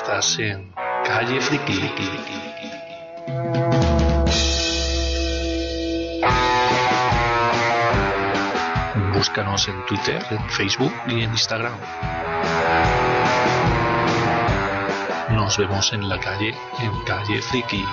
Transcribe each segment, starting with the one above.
Estás en Calle Friki. Búscanos en Twitter, en Facebook y en Instagram. Nos vemos en la calle, en Calle Friki.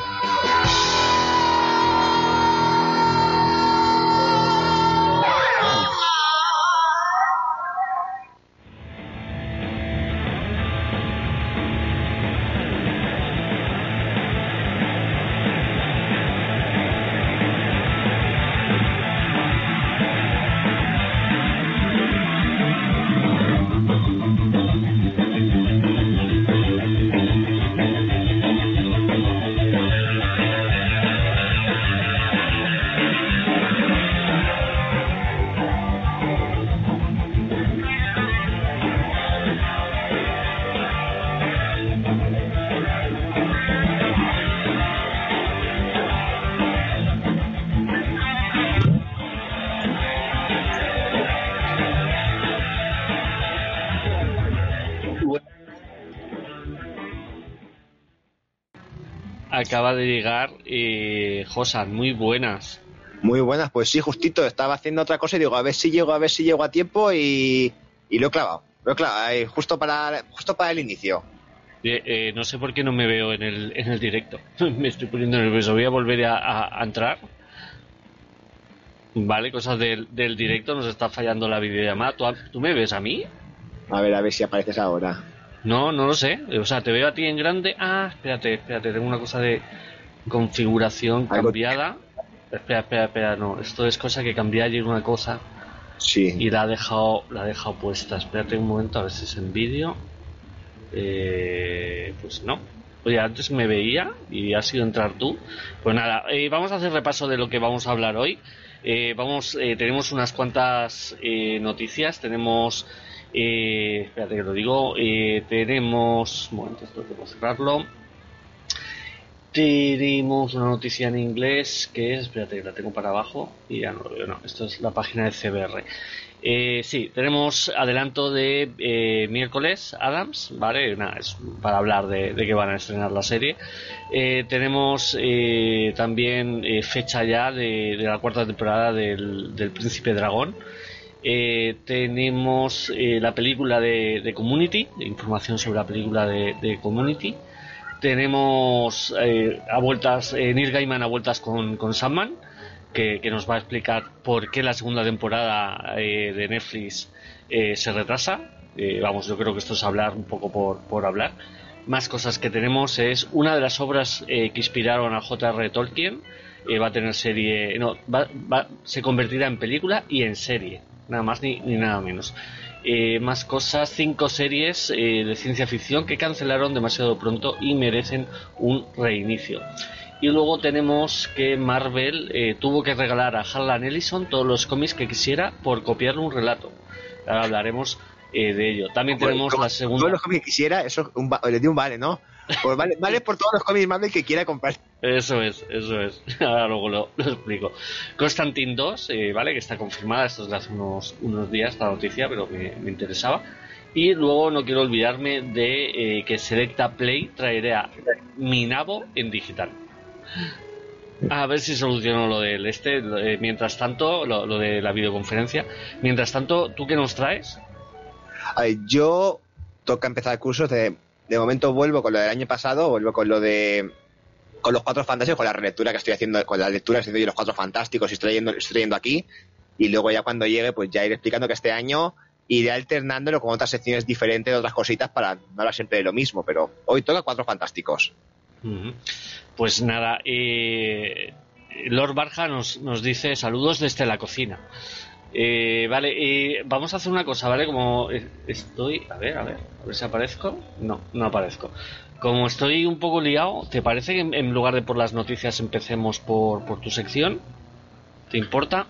De llegar eh, Josan, muy buenas. Muy buenas, pues sí, justito, estaba haciendo otra cosa y digo, a ver si llego, a ver si llego a tiempo y, y lo he clavado, lo he clavado, justo para, justo para el inicio. Eh, eh, no sé por qué no me veo en el, en el directo, me estoy poniendo nervioso, voy a volver a, a, entrar. Vale, cosas del, del, directo, nos está fallando la videollamada. ¿Tú, ¿Tú me ves a mí? A ver, a ver si apareces ahora. No, no lo sé. O sea, te veo a ti en grande. Ah, espérate, espérate, tengo una cosa de configuración cambiada. Espera, espera, espera, no. Esto es cosa que cambié ayer una cosa. Sí. Y la ha dejado, la ha dejado puesta. Espérate un momento a ver si es en vídeo. Eh, pues no. Oye, antes me veía y ha sido entrar tú. Pues nada, eh, vamos a hacer repaso de lo que vamos a hablar hoy. Eh, vamos, eh, tenemos unas cuantas eh, noticias. Tenemos eh, espérate que lo digo. Eh, tenemos. Un momento, esto tengo que cerrarlo. Tenemos una noticia en inglés que es. Espérate la tengo para abajo y ya no lo veo. No, esto es la página de CBR. Eh, sí, tenemos adelanto de eh, miércoles Adams, ¿vale? Nada, es para hablar de, que van a estrenar la serie. Eh, tenemos eh, también eh, fecha ya de, la cuarta temporada del Príncipe Dragón. Eh, tenemos eh, la película de, Community, información sobre la película de, Community. Tenemos eh, a vueltas, Neil Gaiman a vueltas con, con Sandman, que, que, nos va a explicar por qué la segunda temporada de Netflix se retrasa. vamos, yo creo que esto es hablar un poco por, por hablar. Más cosas que tenemos es una de las obras que inspiraron a J.R. Tolkien. Va a tener serie, no, va, va, se convertirá en película y en serie nada más ni, ni nada menos. Eh, más cosas, cinco series eh, de ciencia ficción que cancelaron demasiado pronto y merecen un reinicio. Y luego tenemos que Marvel eh, tuvo que regalar a Harlan Ellison todos los cómics que quisiera por copiarle un relato. Ahora hablaremos de ello. También tenemos como, la segunda. Todos los cómics que quisiera, eso un, le di un vale, ¿no? Pues vale, vale por todos los cómics Marvel que quiera comprar. Eso es, eso es. Ahora luego lo, lo explico. Constantine 2, eh, ¿vale? Que está confirmada, esto es de hace unos, unos días, esta noticia, pero me, me interesaba. Y luego no quiero olvidarme de eh, que Selecta Play traerá Minabo en digital. A ver si soluciono lo del este. Eh, mientras tanto, lo, lo, de la videoconferencia. Mientras tanto, ¿tú qué nos traes? Ay, yo toca empezar cursos de de momento vuelvo con lo del año pasado, vuelvo con lo de con los cuatro fantásticos, con la relectura que estoy haciendo, con la lectura que estoy haciendo de los cuatro fantásticos y estoy estoy aquí. Y luego ya cuando llegue, pues ya iré explicando que este año iré alternándolo con otras secciones diferentes de otras cositas para no hablar siempre de lo mismo, pero hoy toca cuatro fantásticos. Pues nada, eh, Lord Barja nos, nos dice saludos desde la cocina. Eh, vale, eh, vamos a hacer una cosa, ¿vale? Como estoy. A ver, a ver, a ver si aparezco. No, no aparezco. Como estoy un poco liado, ¿te parece que en, lugar de por las noticias empecemos por, por tu sección? ¿Te importa?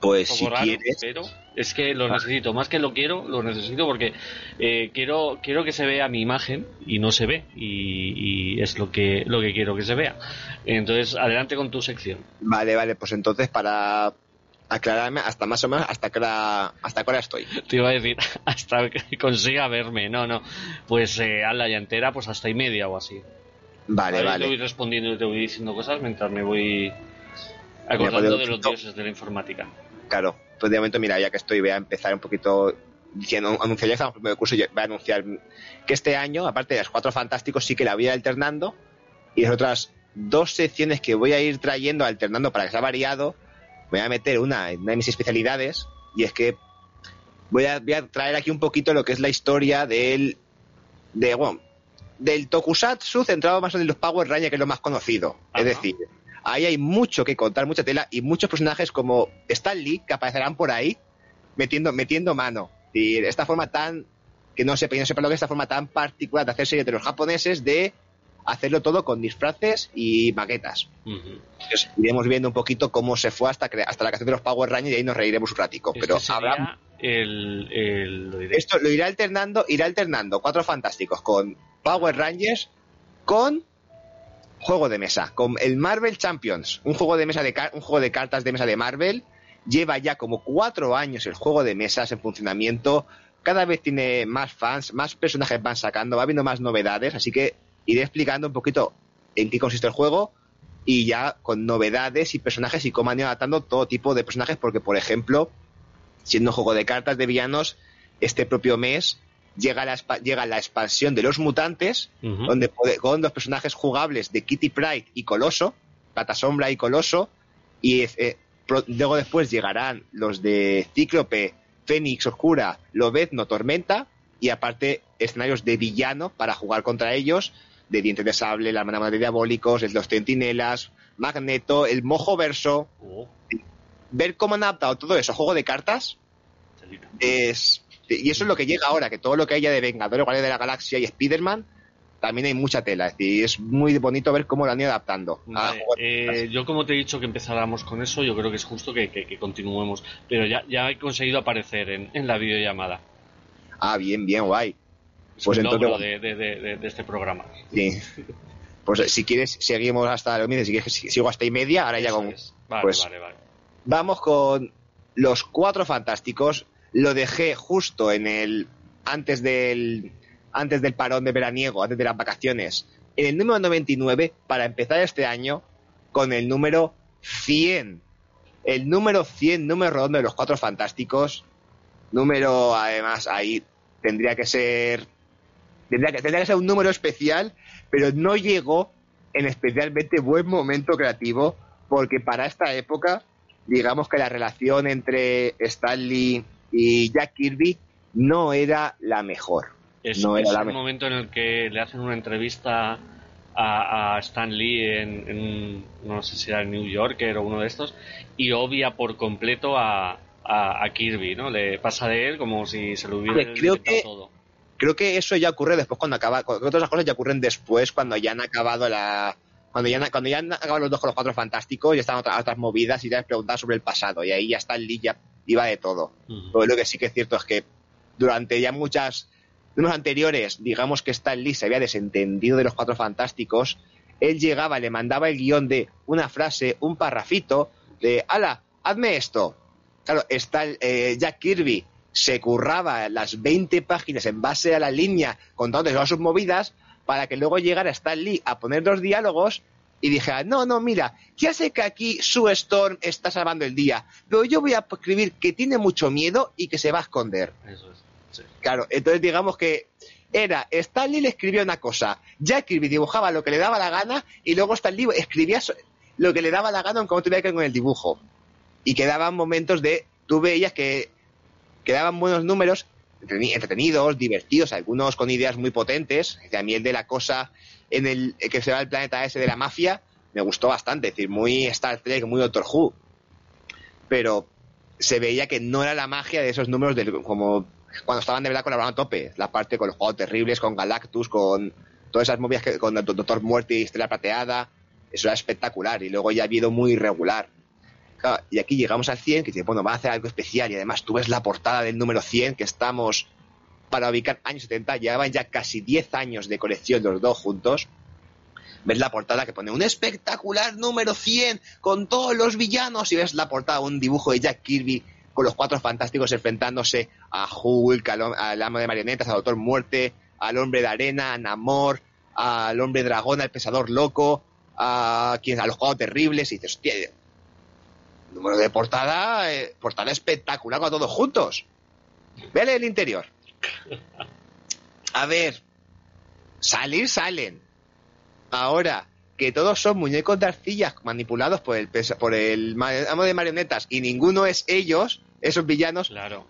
Pues si raro, quieres. Pero es que lo necesito, más que lo quiero, lo necesito porque eh, quiero quiero que se vea mi imagen y no se ve y, y, es lo que lo que quiero que se vea. Entonces, adelante con tu sección. Vale, vale, pues entonces para aclararme hasta más o menos hasta que hora, hasta que hora estoy. Te iba a decir, hasta que consiga verme. No, no. Pues eh, a la llantera, pues hasta y media o así. Vale, Ahí vale. Te voy respondiendo y te voy diciendo cosas mientras me voy acordando de los dioses de la informática. Claro, pues de momento, mira, ya que estoy, voy a empezar un poquito diciendo, anunciar ya estamos en el primer curso, yo voy a anunciar que este año, aparte de los cuatro fantásticos, sí que la voy a ir alternando y las otras dos secciones que voy a ir trayendo, alternando para que sea variado, voy a meter una, una de mis especialidades y es que voy a, voy a traer aquí un poquito lo que es la historia del, de, bueno, del Tokusatsu centrado más en los Power Rangers, que es lo más conocido. Ajá. Es decir, ahí hay mucho que contar, mucha tela y muchos personajes como Stan Lee que aparecerán por ahí metiendo, metiendo mano. Y esta forma tan, que no sepa, no sepa lo que es esta forma tan particular de hacer series de los japoneses de hacerlo todo con disfraces y maquetas. Entonces, iremos viendo un poquito cómo se fue hasta, hasta la creación de los Power Rangers y ahí nos reiremos un ratico. Este Pero habrá el, el- lo esto lo irá alternando, irá alternando cuatro fantásticos con Power Rangers, con juego de mesa, con el Marvel Champions, un juego de mesa de un juego de cartas de mesa de Marvel. Lleva ya como cuatro años el juego de mesas en funcionamiento. Cada vez tiene más fans, más personajes van sacando, va habiendo más novedades, así que iré explicando un poquito en qué consiste el juego y ya con novedades y personajes y cómo han ido adaptando todo tipo de personajes, porque por ejemplo, siendo un juego de cartas de villanos, este propio mes llega la, llega la expansión de los mutantes, Ujú. donde puede- con los personajes jugables de Kitty Pride y Coloso, Plata Sombra y Coloso, y eh, pro- luego después llegarán los de Cíclope, Fénix Oscura, Lobezno, Tormenta, y aparte escenarios de villano para jugar contra ellos, de Dientes de Sable, la Hermana de Diabólicos, el- los Centinelas, Magneto, el Mojo Verso, Oh, ver cómo han adaptado todo eso juego de cartas es y eso es lo que llega ahora, que todo lo que haya de Vengadores, Guardianes de la Galaxia y Spider-Man, también hay mucha tela. Es decir, es muy bonito ver cómo lo han ido adaptando. Vale, eh, yo como te he dicho que empezáramos con eso, yo creo que es justo que, que- que continuemos. Pero ya, ya he conseguido aparecer en, en la videollamada. Ah, bien, bien, guay. Es Pues entonces, de, de- de- de- de este programa. sí. Pues eh, si quieres, seguimos hasta, si quieres, sigo hasta y media, ahora ya con... Vale, pues- vale, vale. Vamos con los cuatro fantásticos. Lo dejé justo en el antes del antes del parón de veraniego, antes de las vacaciones, en el número 99 para empezar este año con el número 100. El número 100, número redondo de los cuatro fantásticos. Número, además, ahí tendría que ser. Tendría que, tendría que ser un número especial, pero no llegó en especialmente buen momento creativo, porque para esta época, digamos que la relación entre Stanley y Jack Kirby no era la mejor. Es, no era es la el me- momento en el que le hacen una entrevista a, a Stan Lee en, en no sé si era el New Yorker o uno de estos, y obvia por completo a, a, a Kirby, ¿no? Le pasa de él como si se lo hubiera creo que- todo. Creo que eso ya ocurre después cuando acaba, que otras cosas ya ocurren después cuando ya han acabado la cuando ya, cuando ya han acabado los dos con los cuatro fantásticos ya están otras, otras movidas y ya les preguntan sobre el pasado y ahí ya está Lee ya iba de todo. Pero lo que sí que es cierto es que durante ya muchas unos anteriores, digamos que Stan Lee se había desentendido de los cuatro fantásticos, él llegaba, le mandaba el guion de una frase, un parrafito, de, ala, hazme esto. Claro, está eh, Jack Kirby se curraba las 20 páginas en base a la línea contando todas sus movidas para que luego llegara Stan Lee a poner los diálogos y dijera, no, no, mira, ya sé que aquí Sue Storm está salvando el día, pero yo voy a escribir que tiene mucho miedo y que se va a esconder. Eso es. sí. Claro, entonces digamos que era, Stan Lee le escribía una cosa, Jack Kirby dibujaba lo que le daba la gana y luego Stan Lee escribía lo que le daba la gana aunque no tuviera que ver con el dibujo. Y quedaban momentos de, tú veías que quedaban buenos números, entreteni- entretenidos, divertidos, algunos con ideas muy potentes. El de la cosa en el que se va al planeta ese de la mafia me gustó bastante, es decir, muy Star Trek, muy Doctor Who. Pero se veía que no era la magia de esos números del, como cuando estaban de verdad colaborando a tope. La parte con los juegos terribles, con Galactus, con todas esas movidas que, con el Doctor Muerte y Estrella Plateada. Eso era espectacular. Y luego ya ha habido muy irregular. Y aquí llegamos al 100, que dice, bueno, va a hacer algo especial. Y además tú ves la portada del número 100, que estamos para ubicar años 70. Llevaban ya casi 10 años de colección los dos juntos. ves la portada que pone un espectacular número 100 con todos los villanos y ves la portada, un dibujo de Jack Kirby con los cuatro fantásticos enfrentándose a Hulk, al, al amo de marionetas, al Doctor Muerte, al hombre de arena, a Namor, al hombre dragón, al pesador loco, a, quien, a los juegos terribles y dices, hostia, número de portada, eh, portada espectacular con todos juntos. Vele el interior. A ver, salir salen. Ahora, que todos son muñecos de arcillas manipulados por el, por el amo de marionetas y ninguno es ellos, esos villanos, claro.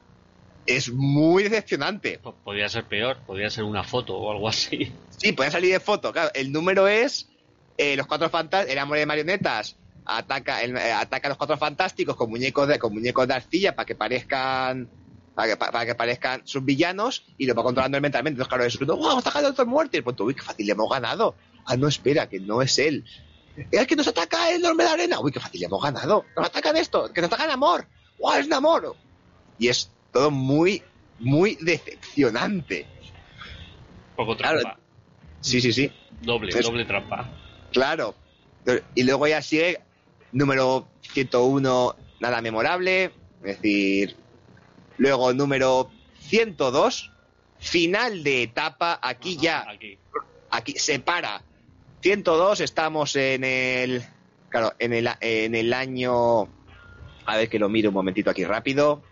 es muy decepcionante. Podría ser peor, podría ser una foto o algo así. Sí, podría salir de foto, claro. El número es eh, los cuatro fantasmas, el amo de marionetas ataca, el, eh, ataca a los cuatro fantásticos con muñecos de, con muñecos de arcilla para que parezcan para que, para que parezcan sus villanos y lo va controlando mentalmente. Entonces, claro, es ¡Wow! ¡Hemos atacado a Doctor Muerte! Y uy, qué fácil, le hemos ganado. Ah, no, espera, que no es él. Es que nos ataca el hombre de la arena. Uy, qué fácil, le hemos ganado. Nos atacan esto, que nos atacan amor. ¡Wow! Es amor. Y es todo muy, muy decepcionante. Poco trampa. Claro, sí, sí, sí. Doble, Entonces, doble trampa. Claro. Y luego ya sigue número 101, nada memorable. Es decir, Luego, número 102, final de etapa. Aquí ya. Aquí. se para. 102, estamos en el. Claro, en el, en el año. A ver que lo miro un momentito aquí rápido.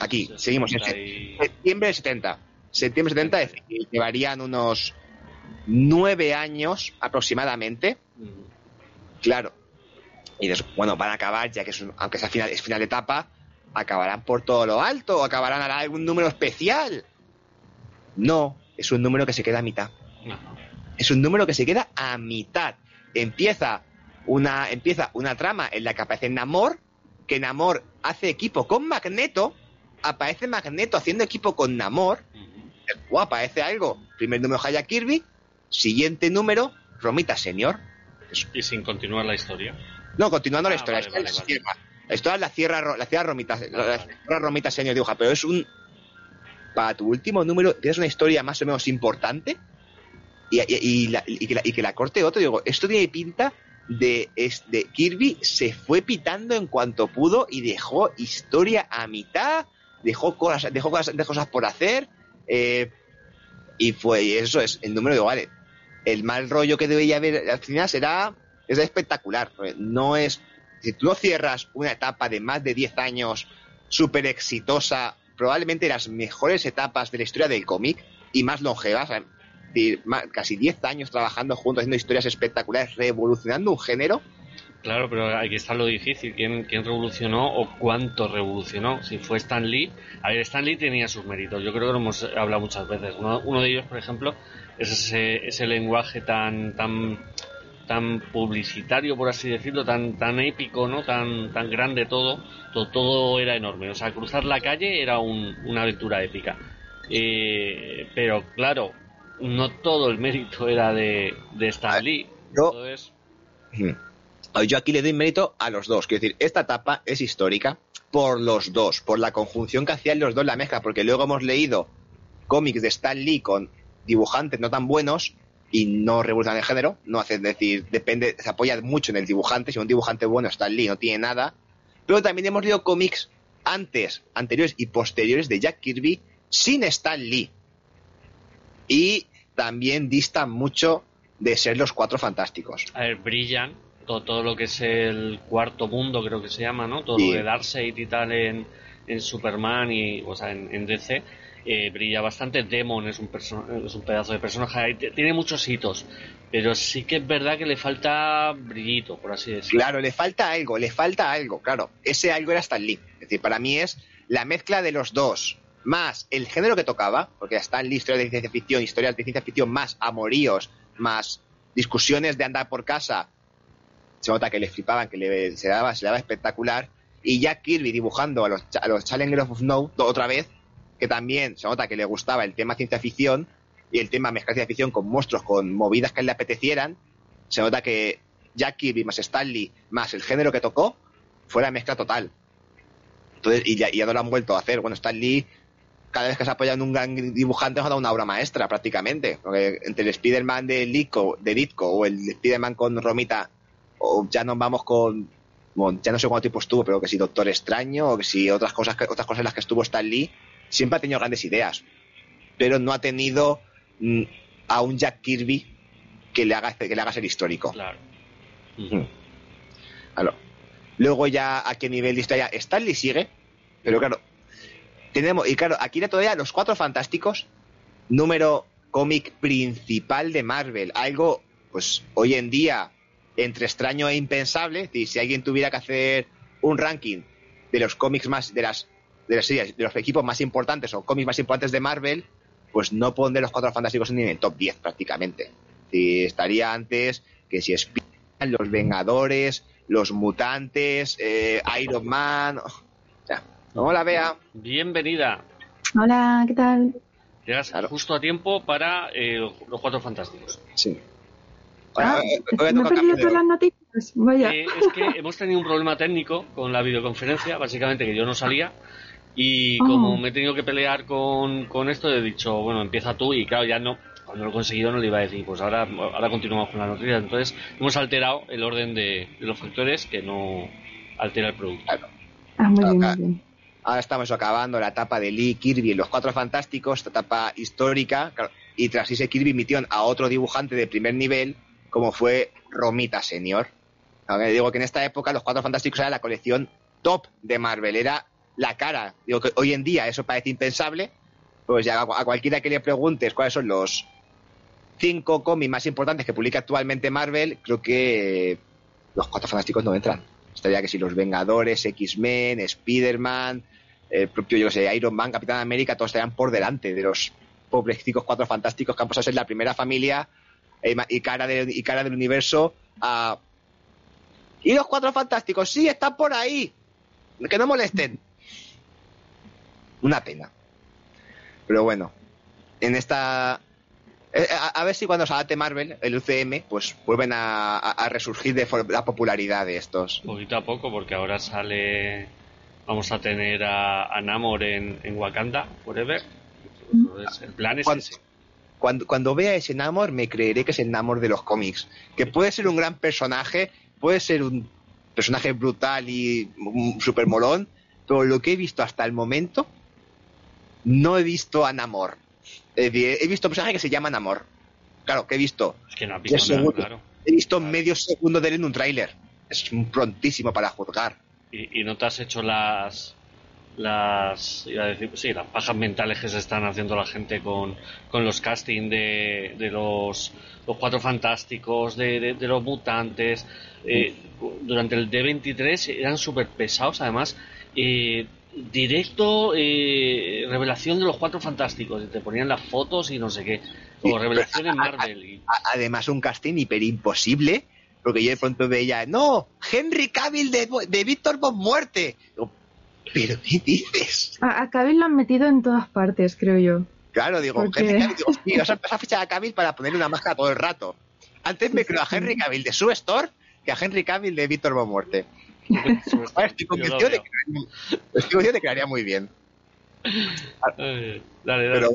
Aquí, seguimos septiembre 70. Septiembre 70, es decir, llevarían unos nueve años aproximadamente. Claro. Y bueno, van a acabar, ya que es aunque sea final, es final de etapa, acabarán por todo lo alto o acabarán a algún número especial. No, es un número que se queda a mitad. Es un número que se queda a mitad. Empieza una, empieza una trama en la que aparece Namor, que Namor hace equipo con Magneto, aparece Magneto haciendo equipo con Namor, aparece algo, primer número Haya Kirby, siguiente número, Romita Senior. Y sin continuar la historia. No, continuando la ah, historia. Esto es la Sierra, la Sierra Romita, la Sierra Romita señor dibuja, pero es un. Para tu último número, tienes una historia más o menos importante y, y, que, la, y que la corte otro. Digo, esto tiene pinta de, de Kirby se fue pitando en cuanto pudo y dejó historia a mitad, dejó cosas, dejó cosas, dejó cosas por hacer. Eh, y fue, y eso es el número de vale. El mal rollo que debería haber al final será es espectacular. No es si tú no cierras una etapa de más de 10 años súper exitosa, probablemente las mejores etapas de la historia del cómic y más longevas, casi 10 años trabajando juntos, haciendo historias espectaculares, revolucionando un género. Claro, pero aquí está lo difícil. ¿Quién, ¿Quién, revolucionó o cuánto revolucionó? Si fue Stan Lee. A ver, Stan Lee tenía sus méritos. Yo creo que lo hemos hablado muchas veces. Uno, uno de ellos, por ejemplo, es ese, ese lenguaje tan, tan tan publicitario, por así decirlo, tan, tan épico, ¿no? Tan, tan grande todo, todo, era enorme. O sea, cruzar la calle era una aventura épica. Eh, pero claro, no todo el mérito era de, de Stan Lee. Yo, aquí le doy mérito a los dos. Quiero decir, esta etapa es histórica por los dos, por la conjunción que hacían los dos la mezcla, porque luego hemos leído cómics de Stan Lee con dibujantes no tan buenos y no revoluciona el género, no hace decir, depende, se apoya mucho en el dibujante, si un dibujante bueno está Lee no tiene nada, pero también hemos leído cómics antes, anteriores y posteriores de Jack Kirby sin Stan Lee. Y también distan mucho de ser los cuatro fantásticos. A ver, brillan todo, todo lo que es el cuarto mundo, creo que se llama, ¿no? Todo lo de Darkseid y tal en, en Superman y, o sea, en, en DC eh, brilla bastante. Demon es un, es un pedazo de personaje, tiene muchos hitos, pero sí que es verdad que le falta brillito, por así decirlo. Claro, le falta algo, le falta algo, claro. Ese algo era Stan Lee. Es decir, para mí es la mezcla de los dos, más el género que tocaba, porque Stan Lee, historias de ciencia ficción, historias de ciencia ficción, más amoríos, más discusiones de andar por casa. Se nota que le flipaban, que le, se, daba, se daba espectacular. Y Jack Kirby dibujando a los, a los Challengers of Snow otra vez, que también se nota que le gustaba el tema ciencia ficción y el tema mezclar ciencia ficción con monstruos, con movidas que le apetecieran. Se nota que Jack Kirby más Stanley más el género que tocó fue la mezcla total. Entonces, y ya, no lo han vuelto a hacer. Bueno, Stanley cada vez que se apoya en un gran dibujante nos ha dado una obra maestra prácticamente. Entre el Spider-Man de Ditko, de Ditko o el Spider-Man con Romita, o ya nos vamos con, ya no sé cuánto tiempo estuvo, pero que si Doctor Extraño o que si otras cosas, otras cosas en las que estuvo Stan Lee, siempre ha tenido grandes ideas, pero no ha tenido mm, a un Jack Kirby que le haga, que le haga ser histórico. Claro. Luego ya a qué nivel de historia Stanley sigue, pero claro, tenemos, y claro, aquí todavía los cuatro fantásticos, número cómic principal de Marvel, algo, pues hoy en día, entre extraño e impensable, si alguien tuviera que hacer un ranking de los cómics más, de las, de las series, de los equipos más importantes o cómics más importantes de Marvel, pues no pondré los cuatro fantásticos ni en el top 10 prácticamente. Si estaría antes que si Spider-Man, los Vengadores, los Mutantes, eh, Iron Man. O sea, hola, Bea. Bienvenida. Hola, ¿qué tal? Llegas Claro. justo a tiempo para eh, los, cuatro fantásticos. Sí. Ah, he de todas las noticias. Vaya. Eh, es que hemos tenido un problema técnico con la videoconferencia, básicamente que yo no salía. Y Oh. como me he tenido que pelear con, con esto, he dicho, bueno, empieza tú. Y claro, ya no, cuando lo he conseguido no le iba a decir, pues ahora, ahora continuamos con la noticia. Entonces hemos alterado el orden de, de los factores que no altera el producto. Ah, muy bien, acá. muy bien. Ahora estamos acabando la etapa de Lee, Kirby y los Cuatro Fantásticos, esta etapa histórica, claro, y tras ese Kirby emitió a otro dibujante de primer nivel, como fue Romita Senior. Ahora digo que en esta época los Cuatro Fantásticos era la colección top de Marvel, era la cara. Digo que hoy en día eso parece impensable, pues ya a cualquiera que le preguntes cuáles son los cinco cómics más importantes que publica actualmente Marvel, creo que los Cuatro Fantásticos no entran. Estaría que si los Vengadores, X-Men, Spider-Man, el propio, yo sé, Iron Man, Capitán América, todos estarían por delante de los pobrecitos cuatro fantásticos que han pasado a ser la primera familia eh, y cara, de- y cara del universo. Y los cuatro fantásticos, sí, están por ahí. Que no molesten. Una pena. Pero bueno, en esta... eh, A, a ver si cuando se adapte Marvel, el UCM, pues vuelven a, resurgir de la popularidad de estos. Poquito a poco, porque ahora sale. Vamos a tener a, a Namor en, en Wakanda Forever. Entonces, el plan es Cuando- ese. cuando, cuando vea ese Namor, me creeré que es el Namor de los cómics. Que puede ser un gran personaje, puede ser un personaje brutal y un super molón, pero lo que he visto hasta el momento, no he visto a Namor. Decir, he visto un personaje que se llama Namor. Claro, que he visto. Es que no ha visto nada, claro. He visto medio segundo de él en un tráiler. Es prontísimo para juzgar. Y, y no te has hecho las las iba a decir sí las pajas mentales que se están haciendo la gente con, con los casting de, de los los cuatro fantásticos de, de- de los mutantes Eh, durante el D23 eran súper pesados además eh, directo eh, revelación de los cuatro fantásticos y te ponían las fotos y no sé qué o revelación en Marvel y- Además, un casting hiper imposible, porque yo de pronto veía, no, Henry Cavill de, de Víctor Von Muerte. ¿Pero qué dices? A, a Cavill lo han metido en todas partes, creo yo. Claro, digo. Henry Cavill, digo, vas a empezar a fichar a Cavill para ponerle una máscara todo el rato. Antes me creo a Henry Cavill de su store que a Henry Cavill de Víctor Von Muerte. Ahora estoy convencido de que, estoy convencido de que lo haría muy bien. Dale, dale. Pero,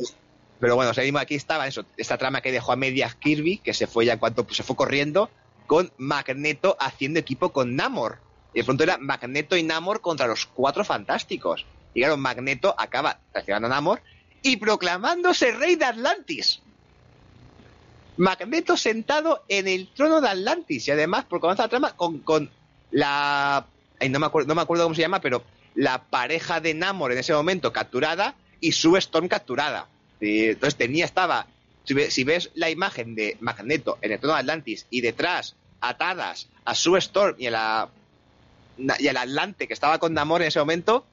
pero bueno, seguimos aquí estaba eso, esta trama que dejó a medias Kirby, que se fue ya en cuanto se fue corriendo, con Magneto haciendo equipo con Namor. Y de pronto era Magneto y Namor contra los cuatro fantásticos. Y claro, Magneto acaba traicionando a Namor y proclamándose rey de Atlantis. Magneto sentado en el trono de Atlantis. Y además, por comienza la trama con, con la. no, me acuerdo, no me acuerdo cómo se llama, pero la pareja de Namor en ese momento capturada y su Storm capturada. Entonces tenía, estaba. Si ves, la imagen de Magneto en el trono de Atlantis y detrás atadas a su Storm y a la y al Atlante que estaba con Namor en ese momento,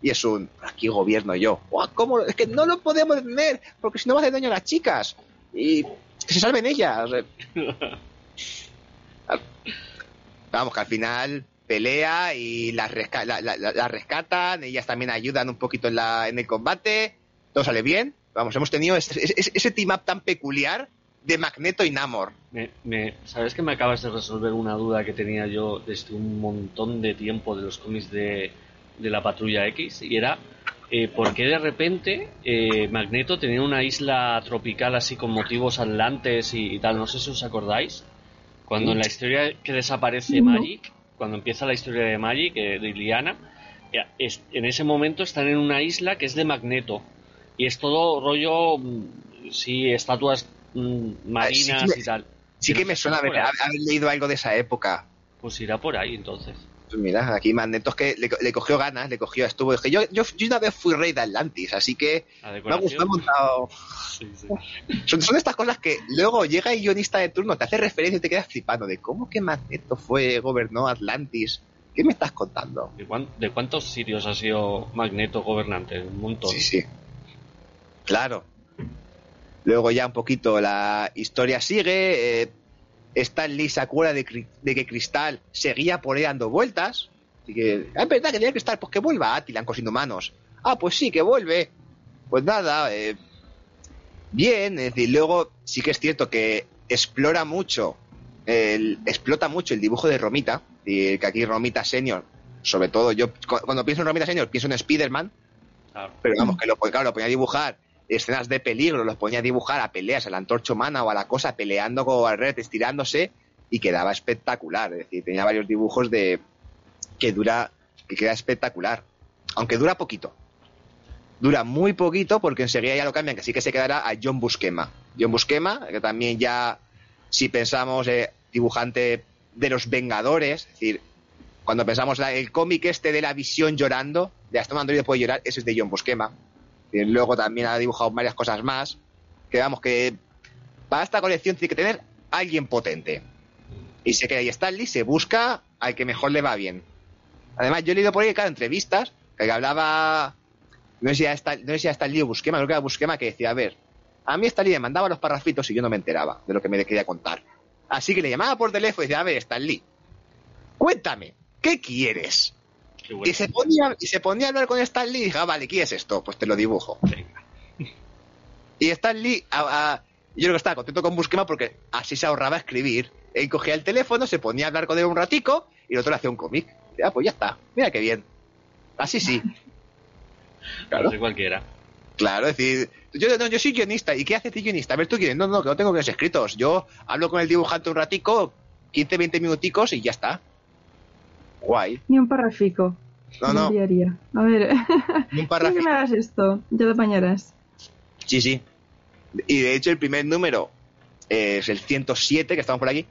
y es un aquí gobierno yo. ¿Cómo? Es que no lo podemos detener, porque si no va a hacer daño a las chicas. Y que se salven ellas. Vamos, que al final pelea y las resca- la- la- la- rescatan, ellas también ayudan un poquito en, la, en el combate, todo sale bien. Vamos, hemos tenido ese, team up tan peculiar de Magneto y Namor. Me, me- ¿Sabes que me acabas de resolver una duda que tenía yo desde un montón de tiempo de los cómics de, la Patrulla X? Y era eh, por qué de repente eh, Magneto tenía una isla tropical así con motivos atlantes y tal. No sé si os acordáis. Cuando en la historia que desaparece. Magic, cuando empieza la historia de Magic, eh, de Liliana, es- en ese momento están en una isla que es de Magneto. Y es todo rollo, mm, sí, estatuas mm, marinas y tal. Sí que me suena haber, haber leído algo de esa época. Pues irá por ahí entonces. Pues mira, aquí Magneto es que le, le cogió ganas, le cogió, estuvo. Dije, yo, yo, yo una vez fui rey de Atlantis, así que me ha gustado, montado. Sí, sí. Son, son estas cosas que luego llega el guionista de turno, te hace referencia y te quedas flipando de cómo que Magneto fue, gobernó Atlantis. ¿Qué me estás contando? ¿De, cuán- de cuántos sitios ha sido Magneto gobernante? Un montón. Sí, sí. Claro. Luego ya un poquito la historia sigue. Eh, Stan Lee se acuerda de, de que Cristal seguía por ahí dando vueltas. Así que, "Ah, es verdad que tenía Cristal, pues que vuelva Attilan con humanos. Ah, pues sí, que vuelve. Pues nada, eh, bien. Es decir, luego sí que es cierto que explora mucho, el- explota mucho el dibujo de Romita. Y que aquí Romita Senior, sobre todo yo, cu- cuando pienso en Romita Senior, pienso en Spider-Man. Claro. Pero vamos, que lo, claro, lo ponía a dibujar escenas de peligro, los ponía a dibujar a peleas, a la antorcha humana o a la cosa, peleando con Barret, estirándose, y quedaba espectacular. Es decir, tenía varios dibujos de que dura, que queda espectacular. Aunque dura poquito. Dura muy poquito porque enseguida ya lo cambian, que sí que se quedará a John Busquema. John Busquema, que también ya, si pensamos, eh, dibujante de los Vengadores, es decir, cuando pensamos el cómic este de la visión llorando, de hasta un puede llorar, ese es de John Busquema. Y luego también ha dibujado varias cosas más. Que vamos, que para esta colección tiene que tener alguien potente. Y se queda ahí Stan Lee, se busca al que mejor le va bien. Además, yo he leído por ahí, claro, entrevistas, que hablaba. No sé si era Stan, no sé si era Stan Lee o Busquema, creo que era Busquema, que decía: A ver, a mí Stan Lee me mandaba los parrafitos y yo no me enteraba de lo que me quería contar. Así que le llamaba por teléfono y decía: A ver, Stan Lee, cuéntame, ¿qué quieres? Y se, ponía, y se ponía a hablar con Stan Lee y dije, ah, vale, ¿qué es esto? Pues te lo dibujo. Venga. Y Stan Lee, a- a- yo creo que estaba contento con Busquema porque así se ahorraba escribir. Él cogía el teléfono, se ponía a hablar con él un ratico y el otro le hacía un cómic. Ah, pues ya está. Mira qué bien. Así sí. No sé cualquiera. Claro, es decir, yo, no, yo soy guionista. ¿Y qué haces de guionista? A ver, tú quieres. No, no, que no tengo guiones escritos. Yo hablo con el dibujante un ratico, 15, 20 minuticos y ya está. Guay. Ni un parrafico. No, no, enviaría. A ver, un quiero párrafo. que me hagas esto. Ya te apañarás. Sí, sí. Y de hecho el primer número eh, es el 107, que estamos por aquí.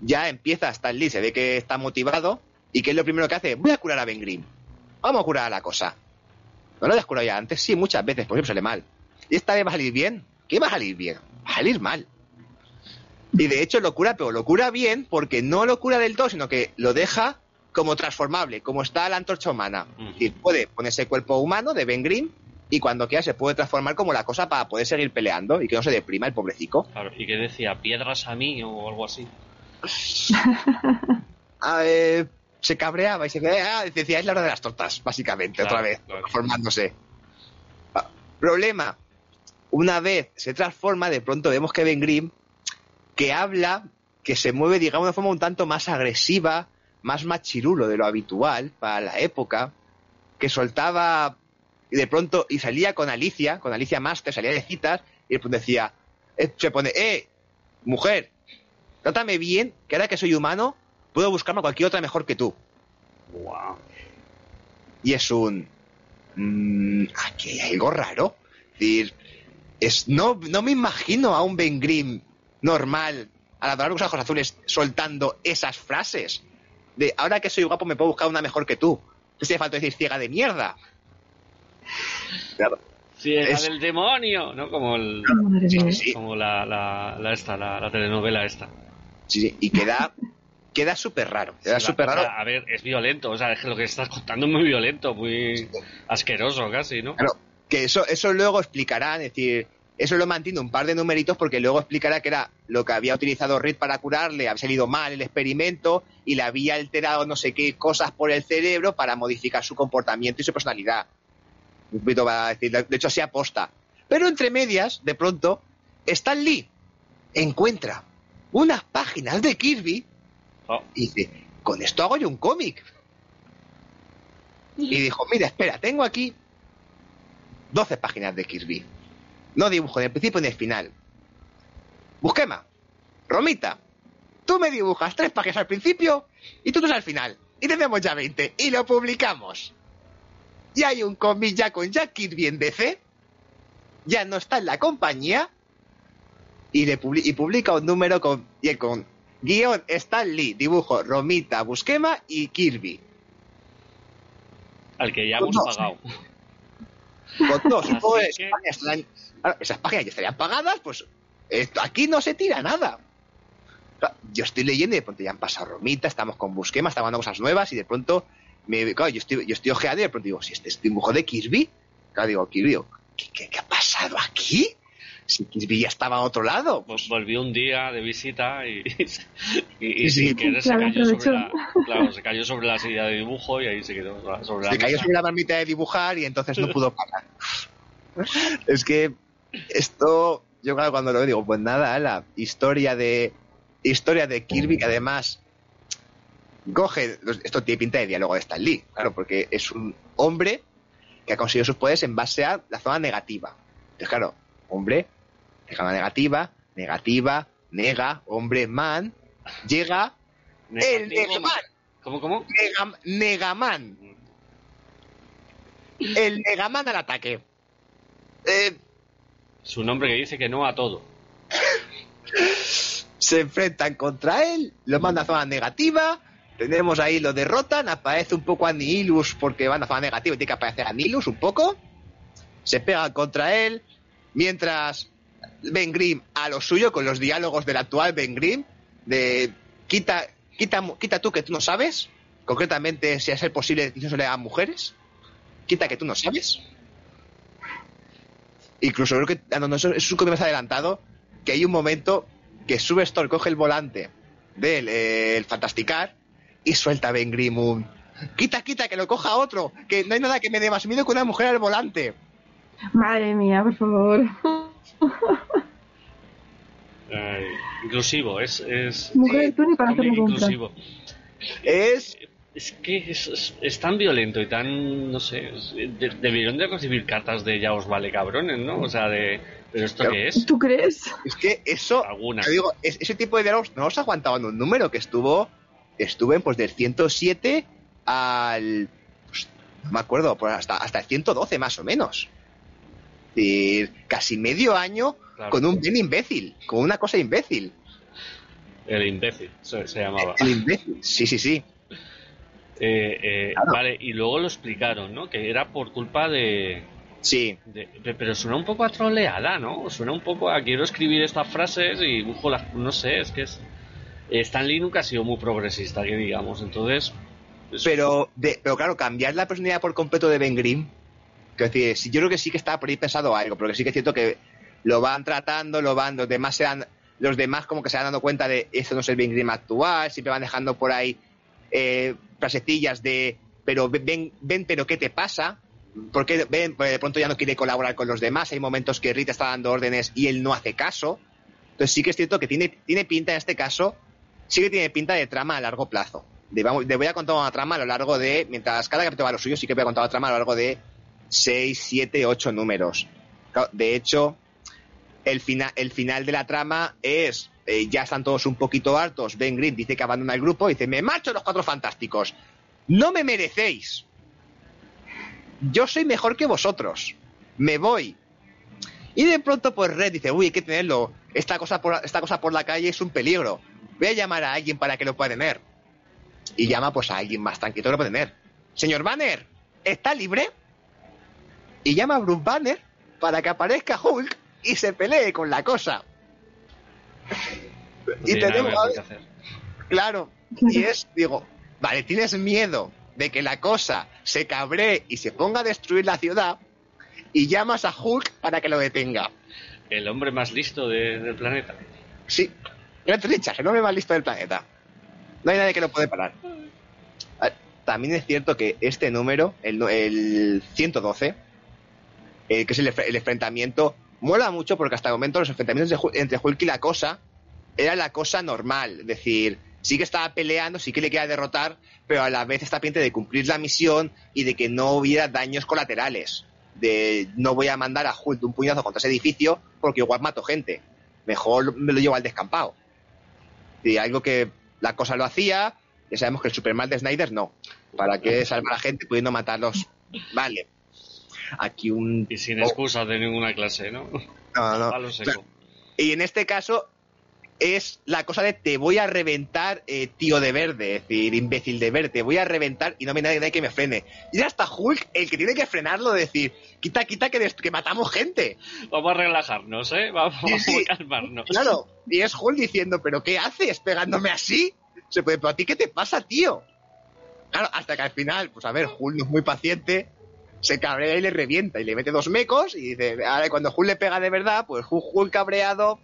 Ya empieza Stan Lee, se ve que está motivado. ¿Y qué es lo primero que hace? Voy a curar a Ben Grimm. Vamos a curar a la cosa. ¿No lo habías curado ya antes? Sí, muchas veces, por siempre sale mal. ¿Y esta vez va a salir bien? ¿Qué va a salir bien? Va a salir mal. Y de hecho lo cura, pero lo cura bien porque no lo cura del todo, sino que lo deja como transformable, como está la antorcha humana. Es decir, puede ponerse cuerpo humano de Ben Grimm y cuando quiera se puede transformar como la cosa para poder seguir peleando y que no se deprima el pobrecico. Claro. ¿Y qué decía? ¿Piedras a mí o algo así? A ver, se cabreaba y se ah, decía, es la hora de las tortas, básicamente, Claro, otra vez, claro. transformándose. Ah, problema, una vez se transforma, de pronto vemos que Ben Grimm, que habla, que se mueve, digamos, de forma un tanto más agresiva, más machirulo de lo habitual para la época, que soltaba y de pronto, y salía con Alicia, con Alicia Master, salía de citas, y de pronto decía, eh, se pone, eh, mujer, trátame bien, que ahora que soy humano, puedo buscarme a cualquier otra mejor que tú. Wow. Y es un... mm, aquí hay algo raro. Es decir, es, no, no me imagino a un Ben Grimm normal, al adorar los ojos azules, soltando esas frases. De, ahora que soy guapo me puedo buscar una mejor que tú. ¿Qué se falta decir ciega de mierda? Claro. Ciega Es- del demonio, ¿no? Como el, Sí, como la, la, la esta, la, la telenovela esta. sí, sí. Y queda, queda súper raro. Queda Sí, súper raro. A ver, es violento, o sea, es que lo que estás contando es muy violento, muy asqueroso casi, ¿no? Claro, que eso, eso luego explicará, es decir, eso lo mantiene un par de numeritos porque luego explicará que era lo que había utilizado Reed para curarle, había salido mal el experimento y le había alterado no sé qué cosas por el cerebro para modificar su comportamiento y su personalidad. Un poquito va a decir, de hecho se aposta. Pero entre medias, de pronto, Stan Lee encuentra unas páginas de Kirby Oh, y dice, con esto hago yo un cómic. Y dijo, mira, espera, tengo aquí 12 páginas de Kirby. No dibujo ni el principio ni el final. Busquema, Romita, tú me dibujas tres páginas al principio y tú dos al final. Y tenemos ya 20 y lo publicamos. Y hay un cómic ya con Jack Kirby en DC. Ya no está en la compañía. Y, le publi- y publica un número con, y con guion Stan Lee, dibujo Romita, Busquema y Kirby. Al que ya hemos pagado. Con dos, supongo que que- esas páginas estarán- claro, esas páginas ya estarían pagadas, pues esto, aquí no se tira nada. Claro, Yo estoy leyendo y de pronto ya han pasado Romita, estamos con Busquema, estamos dando cosas nuevas y de pronto me, claro, yo estoy, yo estoy ojeando y de pronto digo, si este es dibujo de Kirby, claro, digo, Kirby, digo, ¿qué, qué, qué ha pasado aquí? Si Kirby ya estaba a otro lado, pues Vol- Volvió un día de visita y, y, y Sí, sin querer claro, se, cayó sobre la, claro, se cayó sobre la silla de dibujo y ahí se quedó sobre la se cayó sobre la marmita de dibujar y entonces no pudo parar. es que esto, yo claro, cuando lo veo digo, pues nada, la historia de historia de Kirby que además coge, esto tiene pinta de diálogo de Stan Lee, claro, porque es un hombre que ha conseguido sus poderes en base a la zona negativa. Entonces, claro, hombre, zona negativa, negativa, nega, hombre, man, llega el Negaman. ¿Cómo, cómo? Nega- Negaman. El Negaman al ataque. Eh, Su nombre que dice que no a todo. se enfrentan contra él, lo manda a zona negativa. Tenemos ahí, lo derrotan. Aparece un poco Anihilus porque van a zona negativa y tiene que aparecer Anihilus un poco. Se pegan contra él. Mientras Ben Grimm a lo suyo con los diálogos del actual Ben Grimm. De quita, quita, quita tú que tú no sabes. Concretamente, si es el posible le hagan mujeres. Quita que tú no sabes. Incluso creo que. ah, no, es un me has adelantado. Que hay un momento que sube Store, coge el volante del eh, Fantasticar y suelta a Ben Grimm un. Quita, quita, que lo coja otro. Que no hay nada que me dé más miedo que una mujer al volante. Madre mía, por favor. Eh, inclusivo, es, es Mujer, tú ni para cómic hacerme compra. inclusivo. Es. Es que es, es- es tan violento y tan, no sé, es- de- debieron de recibir cartas de ya os vale cabrones, ¿no? O sea, de, ¿pero esto Claro. qué es? ¿Tú crees? Es que eso. Te digo, es- ese tipo de diálogos no los aguantaban un número que estuvo. Estuve pues del 107 al. pues, no me acuerdo, pues hasta, hasta el 112 más o menos. Y casi medio año Claro. con un bien imbécil, con una cosa imbécil. El imbécil se, se llamaba. El imbécil. Sí, sí, sí. Eh, eh, Claro. Vale, y luego lo explicaron, ¿no? Que era por culpa de, Sí. de- pe- Pero suena un poco a troleada, ¿no? Suena un poco a quiero escribir estas frases y busco las... No sé, es que es... Stan Lee nunca ha sido muy progresista, que digamos, entonces... es- Pero, de, pero claro, cambiar la personalidad por completo de Ben Grimm. Que decir, yo creo que sí que ahí pensado algo, porque sí que es cierto que lo van tratando, lo van, los demás se dan, los demás como que se van dando cuenta de esto no es el Ben Grimm actual, siempre van dejando por ahí eh, frasecillas de pero ven, ven, pero ¿qué te pasa? Porque ven, pues de pronto ya no quiere colaborar con los demás, hay momentos que Rita está dando órdenes y él no hace caso. Entonces sí que es cierto que tiene, tiene pinta en este caso, sí que tiene pinta de trama a largo plazo. De, vamos, de voy a contar una trama a lo largo de, mientras cada capítulo va a lo suyo, sí que voy a contar una trama a lo largo de 6, 7, 8 números. De hecho, el, fina- el final de la trama es, eh, ya están todos un poquito hartos, Ben Grimm dice que abandona el grupo, dice, me marcho los cuatro fantásticos, no me merecéis, yo soy mejor que vosotros, me voy. Y de pronto pues Red dice, uy, hay que tenerlo, esta cosa por, esta cosa por la calle es un peligro, voy a llamar a alguien para que lo pueda tener. Y llama pues a alguien más tranquilo que lo puede tener. Señor Banner, ¿está libre? Y llama a Bruce Banner para que aparezca Hulk y se pelee con la cosa. no y tenemos, hacer. claro, y es, digo, vale, tienes miedo de que la cosa se cabree y se ponga a destruir la ciudad y llamas a Hulk para que lo detenga. El hombre más listo de- del planeta. Sí, Grant Richards, el hombre más listo del planeta. No hay nadie que lo puede parar. Ah, También es cierto que este número, el, el 112, eh, que es el, enfre- el enfrentamiento, mola mucho porque hasta el momento los enfrentamientos de entre Hulk y la cosa era la cosa normal. Es decir, sí que estaba peleando, sí que le quería derrotar, pero a la vez está pendiente de cumplir la misión y de que no hubiera daños colaterales. de no voy a mandar a Hulk un puñazo contra ese edificio porque igual mato gente. Mejor me lo llevo al descampado. Y algo que la cosa lo hacía, ya sabemos que el Superman de Snyder no. ¿Para qué salvar a la gente pudiendo matarlos? Vale. Aquí un... Y sin excusas de ninguna clase, ¿no? No, no. Palo seco. Y en este caso es la cosa de te voy a reventar, eh, tío de verde, es decir, imbécil de verde, te voy a reventar y no me nadie que me frene. Y ya está Hulk el que tiene que frenarlo, decir, quita, quita que, des- que matamos gente. Vamos a relajarnos, ¿eh? Vamos, Sí, sí. a calmarnos. Claro, y es Hulk diciendo, ¿pero qué haces pegándome así? Se puede, ¿pero a ti qué te pasa, tío? Claro, hasta que al final, pues a ver, Hulk no es muy paciente, se cabrea y le revienta y le mete dos mecos y dice, ahora cuando Hulk le pega de verdad, pues Hulk, Hulk cabreado,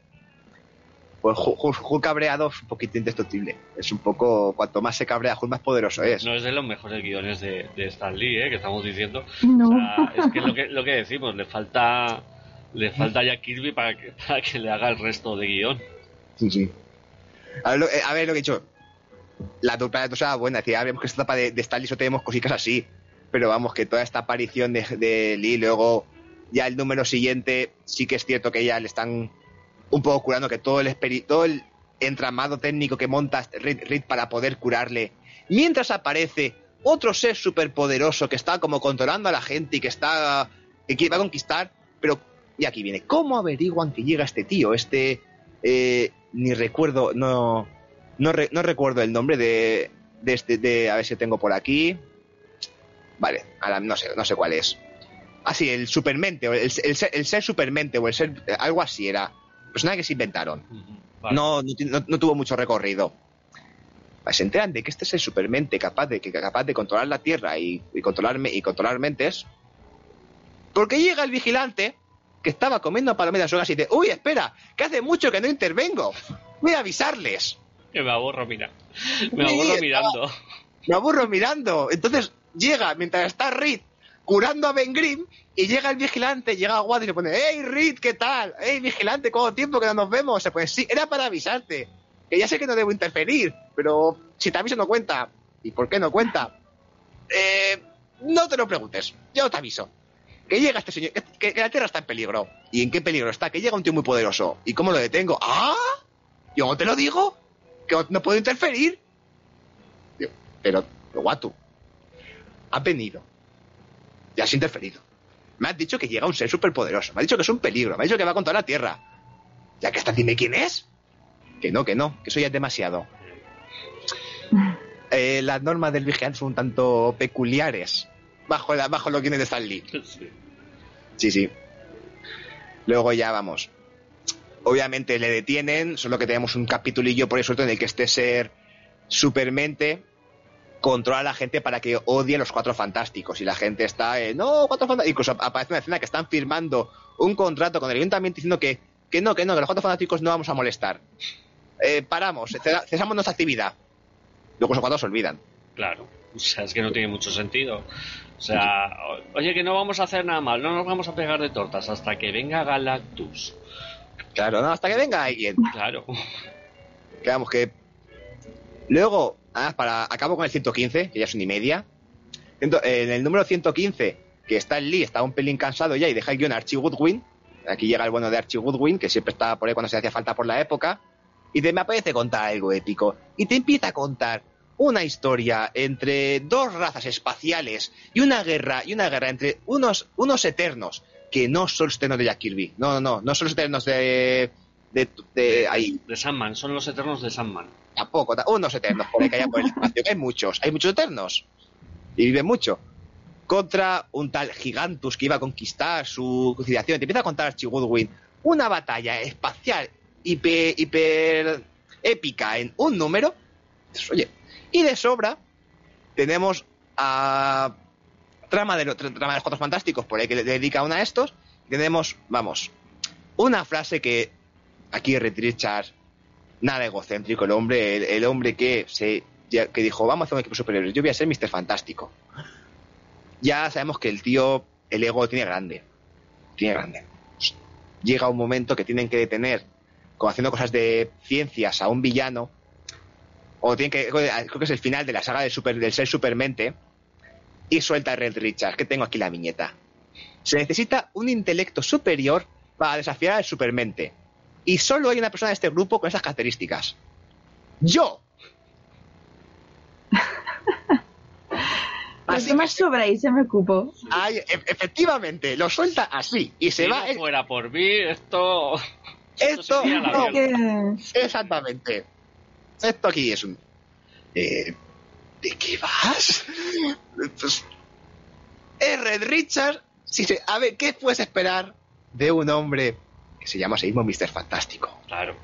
pues Hulk, cabreado es un poquito indestructible. Es un poco, cuanto más se cabrea Hulk, más poderoso es. No es de los mejores guiones de, de Stan Lee, ¿eh? Que estamos diciendo. No. O sea, es que lo que, lo que decimos, le falta le falta ya Kirby para que, para que le haga el resto de guion. Sí, sí. A ver, lo, eh, a ver lo que he dicho. La dupla de buena, decía, vemos que esta etapa de, de Stanley solo tenemos cositas así. Pero vamos, que toda esta aparición de, Lee, luego ya el número siguiente, sí que es cierto que ya le están un poco curando, que todo el, todo el entramado técnico que monta Reed, para poder curarle. Mientras aparece otro ser superpoderoso que está como controlando a la gente y que está. que va a conquistar, pero. Y aquí viene. ¿Cómo averiguan que llega este tío? Este. eh, ni recuerdo. No. No, re- no recuerdo el nombre este. De, a ver si tengo por aquí. Vale, ahora no sé, no sé cuál es. Ah, sí, el supermente, o el, el ser, el ser supermente, o el ser. algo así era. Personaje que se inventaron. Vale. No, no, no- no tuvo mucho recorrido. Se enteran de que este es el supermente capaz de, que, capaz de controlar la Tierra y, y controlar, y controlar mentes. Porque llega el vigilante que estaba comiendo palomitas sogas y dice, uy, espera, que hace mucho que no intervengo. Voy a avisarles. Que me aburro, mira. Me Sí, aburro estaba- mirando. Me aburro mirando. Entonces llega, mientras está Reed curando a Ben Grimm, y llega el vigilante, llega Watt y le pone, hey Reed, ¿qué tal? Hey vigilante, ¿cuánto tiempo que no nos vemos? Se pone, sí, era para avisarte. Que ya sé que no debo interferir, pero si te aviso no cuenta. ¿Y por qué no cuenta? Eh, no te lo preguntes, yo te aviso. Que llega este señor, que, la Tierra está en peligro. ¿Y en qué peligro está? Que llega un tío muy poderoso. ¿Y cómo lo detengo? ¡Ah! ¿Yo no te lo digo? Que no puedo interferir. Pero, pero Watu, has venido. Ya has interferido. Me has dicho que llega un ser superpoderoso. Me has dicho que es un peligro. Me has dicho que va contra la Tierra. Ya que estás, dime quién es. Que no, que no, que eso ya es demasiado. Eh, las normas del vigilante son un tanto peculiares. Bajo, la, bajo los guiones de Stan Lee. Sí, sí. Luego ya vamos. Obviamente le detienen, solo que tenemos un capitulillo por eso en el que este ser supermente controla a la gente para que odie a los cuatro fantásticos. Y la gente está, eh, no, cuatro fantásticos. Incluso aparece una escena que están firmando un contrato con el ayuntamiento diciendo que, que no, que no, que los cuatro fantásticos no vamos a molestar. Eh, paramos, cesa- cesamos nuestra actividad. Luego esos cuatro se olvidan. Claro. O sea, es que no tiene mucho sentido. O sea, oye, que no vamos a hacer nada mal, no nos vamos a pegar de tortas hasta que venga Galactus. Claro, no, hasta que venga alguien. Claro. que vamos que luego ah, para acabo con el 115 que ya es una y media. En el número 115 que está en Lee está un pelín cansado ya y deja el guion a Archie Goodwin. Aquí llega el bueno de Archie Goodwin que siempre estaba por ahí cuando se hacía falta por la época. Y te me apetece contar algo épico. Y te empieza a contar una historia entre dos razas espaciales y una guerra y una guerra entre unos unos eternos que no son los eternos de Jack Kirby. No no no no son los eternos de de, de ahí. De Sandman, son los eternos de Sandman. Tampoco, ta- unos eternos por ahí que haya por el espacio, que hay muchos, hay muchos eternos. Y viven mucho. Contra un tal Gigantus que iba a conquistar su civilización. Te empieza a contar Archie Goodwin una batalla espacial hiper, hiper épica en un número. Oye, y de sobra tenemos a trama de, lo- tra- trama de los cuatro fantásticos, por ahí que le dedica una a estos. Tenemos, vamos, una frase que aquí Reed Richards nada egocéntrico el hombre, el, hombre que se que dijo, vamos a hacer un equipo superior, yo voy a ser Mr. Fantástico. Ya sabemos que el tío, el ego tiene grande. Tiene grande. Llega un momento que tienen que detener, como haciendo cosas de ciencias a un villano, o tienen que, creo que es el final de la saga del, super, del ser supermente, y suelta a Red Richards, que tengo aquí la viñeta. Se necesita un intelecto superior para desafiar al supermente. Y solo hay una persona de este grupo con esas características. ¡Yo! Así más sobra ahí se me ocupo. Ay, e- efectivamente, lo suelta así y se si va. no fuera por mí, esto. Esto sería la no. mierda. Que... Exactamente. Esto aquí es un. Eh, ¿De qué vas? Pues, es Red Richard. Si se- a ver, ¿qué puedes esperar de un hombre que se llama a sí mismo Mr. Fantástico? Claro.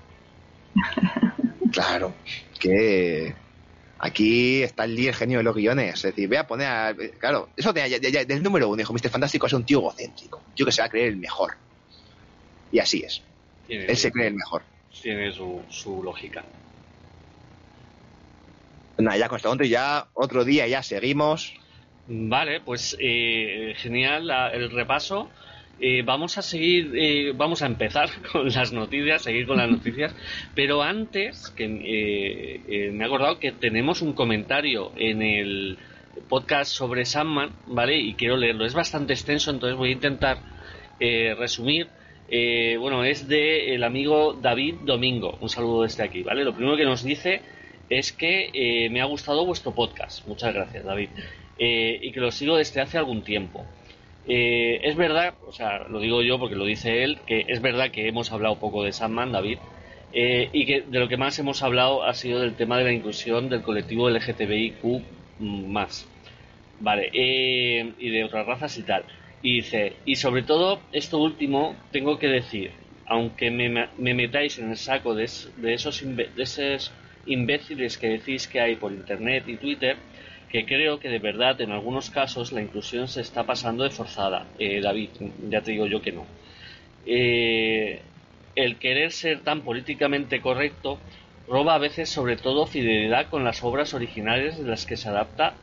Claro, que aquí está el líder genio de los guiones. Es decir, voy a poner a. Claro, eso de, de- de- del número uno, dijo Mr. Fantástico, es un tío egocéntrico. Un tío que se va a creer el mejor. Y así es. Tiene, Él se cree el mejor. tiene su, su lógica. Nada, ya con esto ya otro día ya seguimos. Vale, pues eh, genial la- el repaso. Eh, vamos a seguir, eh, vamos a empezar con las noticias, seguir con las noticias, pero antes que eh, eh, me he acordado que tenemos un comentario en el podcast sobre Sandman, ¿vale? Y quiero leerlo. Es bastante extenso, entonces voy a intentar eh, resumir. Eh, bueno, es de el amigo David Domingo. Un saludo desde aquí, ¿vale? Lo primero que nos dice es que me ha gustado vuestro podcast. Muchas gracias, David. Eh, y que lo sigo desde hace algún tiempo. Eh, es verdad, o sea, lo digo yo porque lo dice él, que es verdad que hemos hablado poco de Sandman, David, eh, y que de lo que más hemos hablado ha sido del tema de la inclusión del colectivo LGTBIQ más. Vale, eh, y de otras razas y tal. Y dice, y sobre todo, esto último, tengo que decir, aunque me, me metáis en el saco de, de esos, de esos imbéciles que decís que hay por internet y Twitter, que creo que de verdad en algunos casos la inclusión se está pasando de forzada. Eh, David, ya te digo yo que no. Eh, el querer ser tan políticamente correcto roba a veces sobre todo fidelidad con las obras originales de las que se adapta.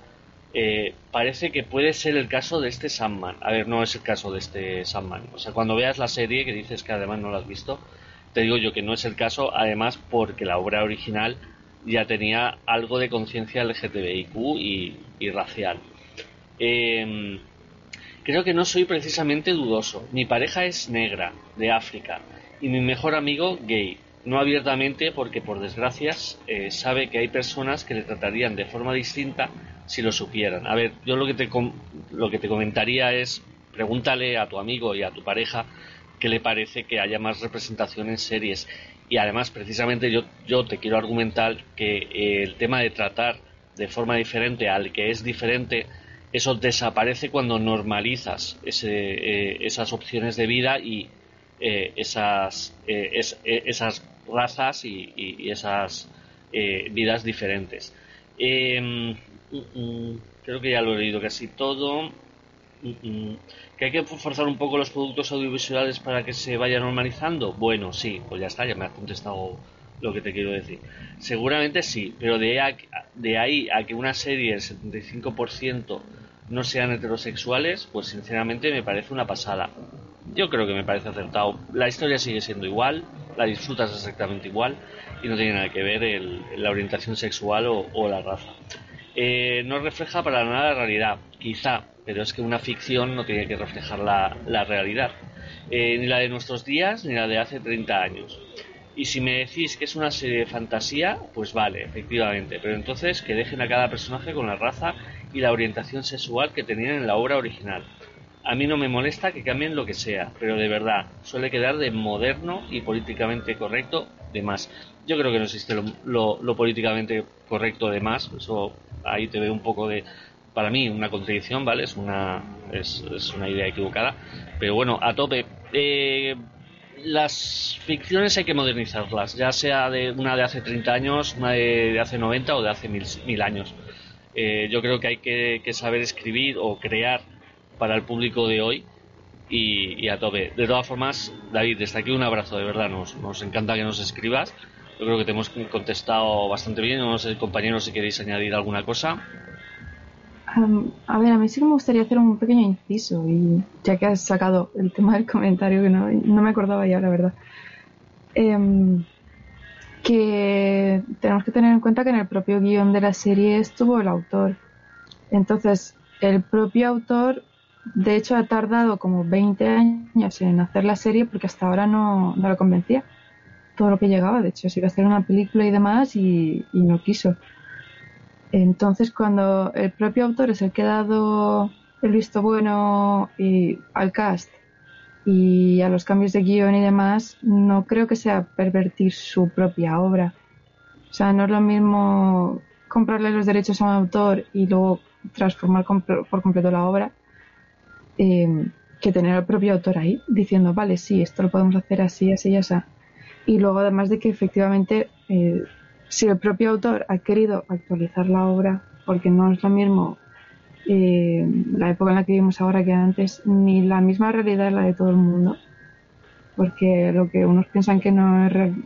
Eh, parece que puede ser el caso de este Sandman. A ver, no es el caso de este Sandman. O sea, cuando veas la serie, que dices que además no la has visto, te digo yo que no es el caso, además porque la obra original ya tenía algo de conciencia LGTBIQ y, y racial. Eh, creo que no soy precisamente dudoso. Mi pareja es negra, de África, y mi mejor amigo gay. No abiertamente porque por desgracias eh, sabe que hay personas que le tratarían de forma distinta si lo supieran. A ver, yo lo que te, com- lo que te comentaría es pregúntale a tu amigo y a tu pareja qué le parece que haya más representación en series. Y además, precisamente, yo, yo te quiero argumentar que eh, el tema de tratar de forma diferente al que es diferente, eso desaparece cuando normalizas ese, eh, esas opciones de vida y eh, esas, eh, es- esas razas y, y- esas vidas diferentes. Eh, mm, mm, creo que ya lo he leído casi todo. ¿Que hay que forzar un poco los productos audiovisuales para que se vaya normalizando? Bueno, sí, pues ya está, ya me has contestado lo que te quiero decir. Seguramente sí, pero de, a- de ahí a que una serie el 75% no sean heterosexuales, pues sinceramente me parece una pasada. Yo creo que me parece acertado. La historia sigue siendo igual, la disfrutas exactamente igual y no tiene nada que ver el- la orientación sexual o, o la raza. Eh, no refleja para nada la realidad, quizá, pero es que una ficción no tiene que reflejar la, la realidad, Eh, ni la de nuestros días ni la de hace 30 años. Y si me decís que es una serie de fantasía, pues vale, efectivamente, pero entonces que dejen a cada personaje con la raza y la orientación sexual que tenían en la obra original. A mí no me molesta que cambien lo que sea, pero de verdad, suele quedar de moderno y políticamente correcto de más. Yo creo que no existe lo, lo- lo políticamente correcto de más, eso ahí te veo un poco de, para mí, una contradicción, ¿vale? Es una, es, una idea equivocada, pero bueno, a tope. Eh, las ficciones hay que modernizarlas, ya sea de una de hace 30 años, una de, hace 90 o de hace mil, mil años. Eh, yo creo que hay que, que saber escribir o crear para el público de hoy y, y a tope. De todas formas, David, desde aquí un abrazo, de verdad, nos, nos encanta que nos escribas. Yo creo que te hemos contestado bastante bien. No sé, compañeros, si queréis añadir alguna cosa. Am, a ver, a mí sí que me gustaría hacer un pequeño inciso, y ya que has sacado el tema del comentario, que no, me acordaba ya, la verdad. Em, que tenemos que tener en cuenta que en el propio guion de la serie estuvo el autor. Entonces, el propio autor de hecho ha tardado como 20 años en hacer la serie porque hasta ahora no, no lo convencía todo lo que llegaba. De hecho, se iba a hacer una película y demás y no quiso. Entonces, cuando el propio autor es el que ha dado el visto bueno y al cast y a los cambios de guion y demás, no creo que sea pervertir su propia obra. O sea, no es lo mismo comprarle los derechos a un autor y luego transformar por completo la obra eh, que tener al propio autor ahí diciendo, vale, sí, esto lo podemos hacer así, así y así. Y luego, además de que efectivamente, eh, si el propio autor ha querido actualizar la obra, porque no es lo mismo eh, la época en la que vivimos ahora que antes, ni la misma realidad es la de todo el mundo. Porque lo que unos piensan que no es real,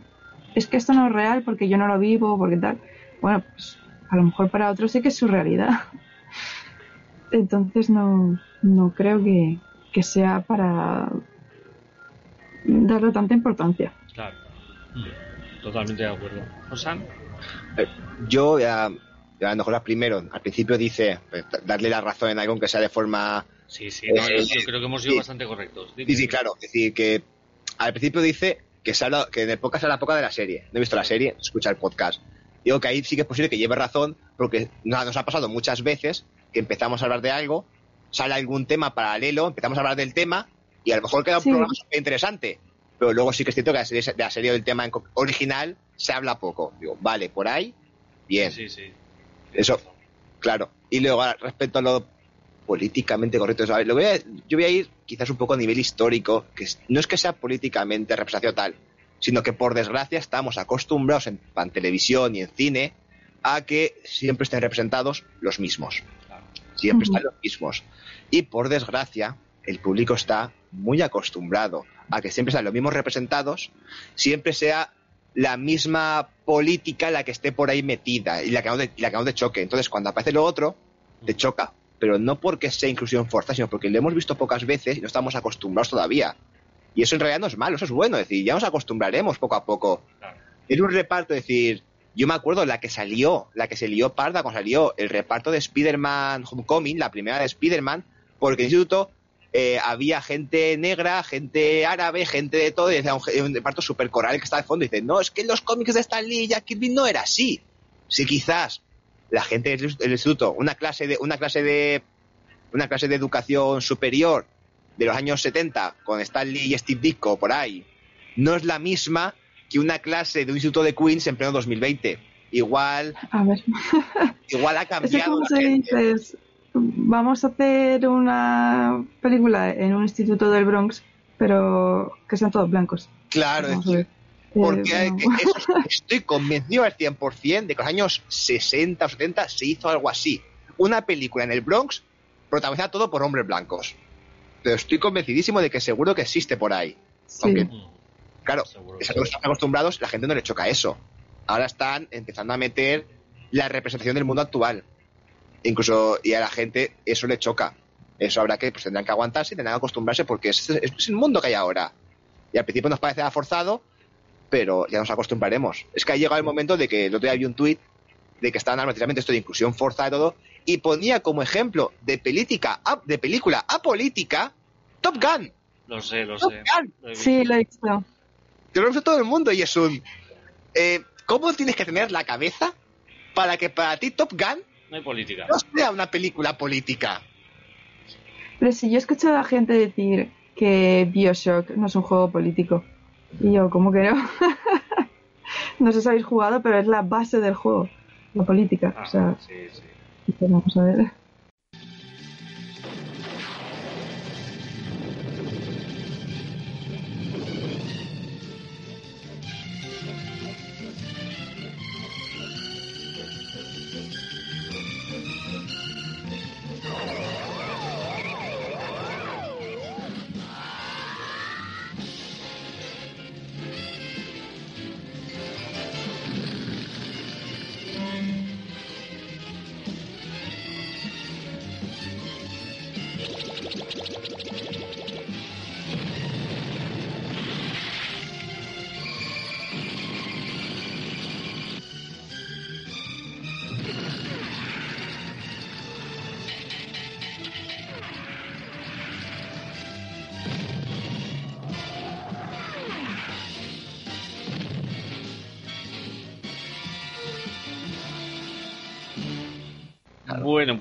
es que esto no es real porque yo no lo vivo, porque tal. Bueno, pues a lo mejor para otros sí que es su realidad. Entonces no, no creo que, que sea para darle tanta importancia. Claro. Totalmente de acuerdo. Osan, Eh, Yo, ya, a lo mejor primero, al principio dice pues, darle la razón en algo aunque sea de forma sí, sí, no, yo, Eh, yo creo que hemos sido sí. bastante correctos. Di- Sí, sí, claro. Es decir, que al principio dice que, se habla, que en el podcast se habla poco de la serie. No he visto la serie, escucha el podcast. Digo que ahí sí que es posible que lleve razón, porque nos, nos ha pasado muchas veces que empezamos a hablar de algo, sale algún tema paralelo, empezamos a hablar del tema, y a lo mejor queda un Sí. programa súper interesante. Pero luego sí que es cierto que la serie, de la serie del tema original se habla poco. Digo, vale, por ahí, bien. Sí, sí. Eso, claro. Y luego, respecto a lo políticamente correcto, ¿sabes? Lo voy a- yo voy a ir quizás un poco a nivel histórico, que no es que sea políticamente representación tal, sino que por desgracia estamos acostumbrados en, en televisión y en cine a que siempre estén representados los mismos. Claro. Siempre están los mismos. Y por desgracia, el público está muy acostumbrado a que siempre sean los mismos representados, siempre sea la misma política la que esté por ahí metida y la que no y la que no te choque. Entonces, cuando aparece lo otro, te choca. Pero no porque sea inclusión forzada, sino porque lo hemos visto pocas veces y no estamos acostumbrados todavía. Y eso en realidad no es malo, eso es bueno. Es decir, ya nos acostumbraremos poco a poco. Claro. Era un reparto, es decir, yo me acuerdo la que salió, la que se lió parda cuando salió el reparto de Spider-Man Homecoming, la primera de Spider-Man, porque el instituto eh, había gente negra, gente árabe, gente de todo, y decía un, reparto súper coral que está de fondo y dice, no, es que en los cómics de Stan Lee y Jack Kirby no era así. Sí, quizás la gente del instituto, una clase de, una clase de, una clase de educación superior de los años 70 con Stan Lee y Steve Ditko por ahí, no es la misma que una clase de un instituto de Queens en pleno 2020. Igual, A ver, igual ha cambiado la se gente. Vamos a hacer una película en un instituto del Bronx, pero que sean todos blancos. Claro, es. Eh, porque bueno. eso- estoy convencido al 100% de que en los años 60 o 70 se hizo algo así. Una película en el Bronx protagonizada todo por hombres blancos. Pero estoy convencidísimo de que seguro que existe por ahí. Sí. aunque- Claro, Seguro. es a lo que están acostumbrados, la gente no le choca eso. Ahora están empezando a meter la representación del mundo actual. Incluso, y a la gente eso le choca. Eso habrá que, pues tendrán que aguantarse y tendrán que acostumbrarse porque es, es- es el mundo que hay ahora. Y al principio nos parecerá forzado, pero ya nos acostumbraremos. Es que ha llegado el momento de que el otro día vi un tuit de que estaban precisamente esto de inclusión forzada y todo, y ponía como ejemplo de película, de película apolítica Top Gun. Lo sé, lo Top sé. Gun. Sí, lo he visto. Te lo he visto todo el mundo y es un... eh, ¿Cómo tienes que tener la cabeza para que para ti Top Gun No hay política. no sea una película política? Pero si yo he escuchado a gente decir que Bioshock no es un juego político. Y yo, ¿cómo que no? no sé si habéis jugado, pero es la base del juego, la política. Ah, o sea, sí, sí. pues vamos a ver.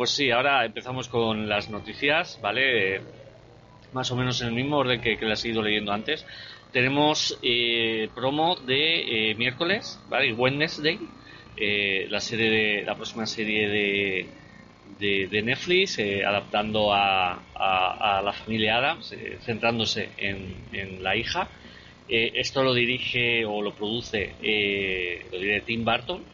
Pues sí, ahora empezamos con las noticias, ¿vale? Más o menos en el mismo orden que, que he ido leyendo antes. Tenemos eh, promo de eh, miércoles, ¿vale? Wednesday, eh, la serie de, la próxima serie de, de, Netflix, eh, adaptando a, a, a la familia Adams, centrándose en, en la hija. Esto lo dirige o lo produce, lo dirige Tim Burton.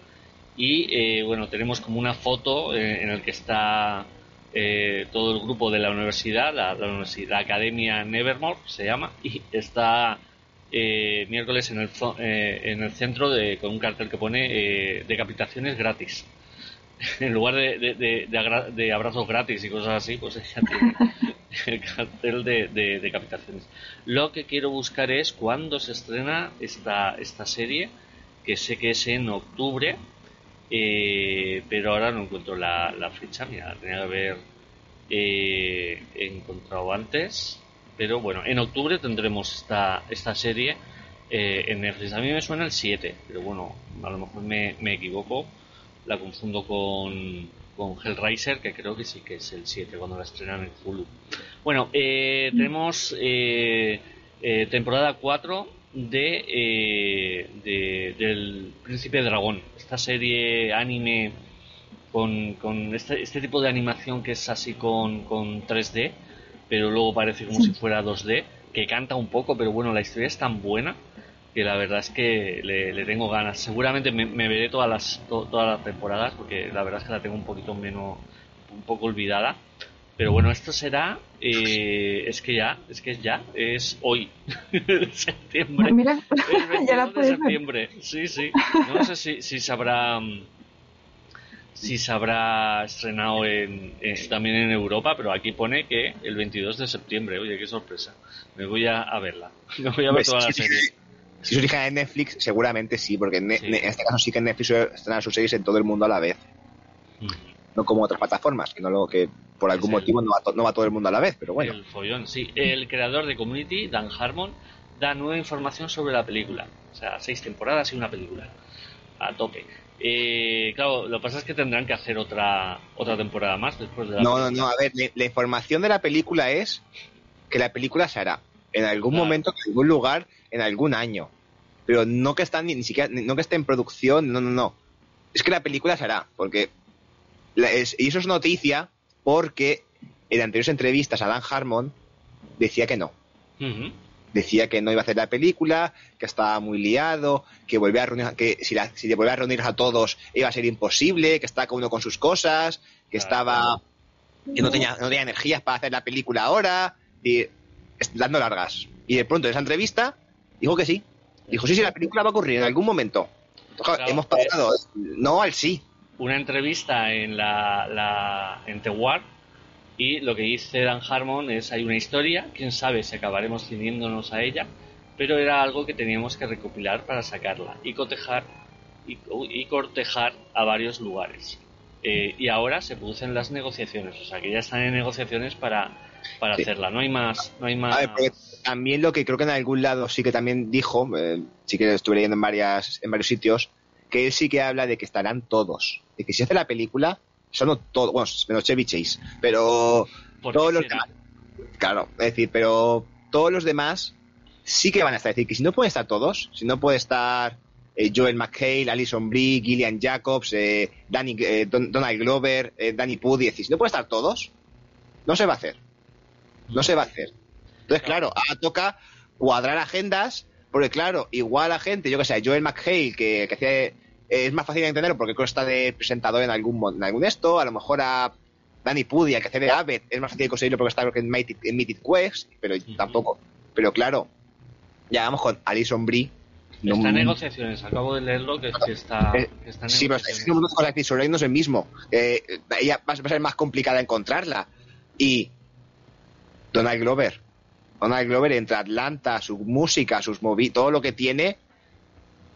Y eh, bueno, tenemos como una foto eh, en el que está eh, todo el grupo de la universidad, la, la universidad Academia Nevermore se llama, y está eh, miércoles en el, eh, en el centro de, con un cartel que pone eh, decapitaciones gratis. en lugar de, de, de- de agra- de abrazos gratis y cosas así, pues ella tiene el cartel de, de decapitaciones. Lo que quiero buscar es cuándo se estrena esta, esta serie, que sé que es en octubre, eh, pero ahora no encuentro la, la fecha, mira, la tenía que haber eh, encontrado antes, pero bueno, en octubre tendremos esta, esta serie eh, en Netflix. A mí me suena el 7, pero bueno, a lo mejor me, me equivoco, la confundo con, con Hellraiser, que creo que sí que es el 7 cuando la estrenan en Hulu. Bueno, eh, tenemos eh, temporada 4 de, eh, de- del Príncipe Dragón, esta serie anime con, con este, este tipo de animación que es así con, con 3D, pero luego parece como si fuera 2D, que canta un poco, pero bueno, la historia es tan buena que la verdad es que le, le tengo ganas. Seguramente me, me veré todas las, to- todas las temporadas, porque la verdad es que la tengo un poquito menos, un poco olvidada. Pero bueno, esto será, eh, es que ya, es que ya, es hoy, septiembre. Mira, El ya la 22 de puedes ver. septiembre, sí, sí. No sé si, si se habrá mm, si se habrá estrenado en, también en Europa, pero aquí pone que el 22 de septiembre. Oye, qué sorpresa. Me voy a, a verla. Me voy a ver Pues, toda la sí, serie. Si se origen en Netflix, seguramente sí, porque en, Sí. en este caso sí que Netflix suele estrenar sus series en todo el mundo a la vez. Mm. No como otras plataformas, que no lo que por algún el- motivo no va, to- no va todo el mundo a la vez, pero bueno. El follón, sí. El creador de Community, Dan Harmon, da nueva información sobre la película. O sea, seis temporadas y una película. A tope. Eh, claro, lo que pasa es que tendrán que hacer otra otra temporada más después de la No, no, película. no, a ver, la, la información de la película es que la película se hará en algún Claro. momento, en algún lugar, en algún año. Pero no que está ni, ni siquiera, no que esté en producción, no, no, no. Es que la película se hará, porque la- es- y eso es noticia porque en anteriores entrevistas Alan Harmon decía que no. Decía que no iba a hacer la película, que estaba muy liado, que volvía a reunir, que si, la, si le volvía a reunir a todos iba a ser imposible, que estaba cada uno con sus cosas, que estaba que no tenía, no tenía energías para hacer la película ahora, y dando largas. Y de pronto en esa entrevista dijo que sí. Dijo, sí, sí, la película va a ocurrir en algún momento. Claro, hemos pasado no al sí. Una entrevista en la, la en The War y lo que dice Dan Harmon es hay una historia, quién sabe si acabaremos ciñéndonos a ella, pero era algo que teníamos que recopilar para sacarla y cotejar y, y cortejar a varios lugares. Eh, y ahora se producen las negociaciones, o sea que ya están en negociaciones para, para Sí. hacerla. No hay más, no hay más. A ver, también lo que creo que en algún lado sí que también dijo, eh, sí que estuve leyendo en, varias, en varios sitios, que él sí que habla de que estarán todos. De que si hace la película, son todos, bueno, menos Chevy Chase, pero ¿Por qué todos los será? demás, claro, es decir, pero todos los demás sí que van a estar. Es decir, que si no pueden estar todos, si no puede estar eh, Joel McHale, Alison Brie, Gillian Jacobs, eh, Danny, eh, Don- Donald Glover, Danny Pudi, es decir, si no pueden estar todos, no se va a hacer. No se va a hacer. Entonces, claro, ahora toca cuadrar agendas, porque claro, igual la gente, yo que sé, Joel McHale, que, que hacía- eh, es más fácil de entender porque creo que está de presentador en algún, en algún esto, a lo mejor a Danny Pudi, que hace de Abbott, es más fácil de conseguirlo porque está creo que en Mythic, en Mythic Quest, pero tampoco. Pero claro, ya vamos con Alison Brie. no- Está en negociaciones, acabo de leerlo que, que está, Eh, que está en Sí, pero es no con la no es el mismo. Eh, ella va a ser más complicada encontrarla. Y Donald Glover. Donald Glover entre Atlanta, su música, sus movi, todo lo que tiene.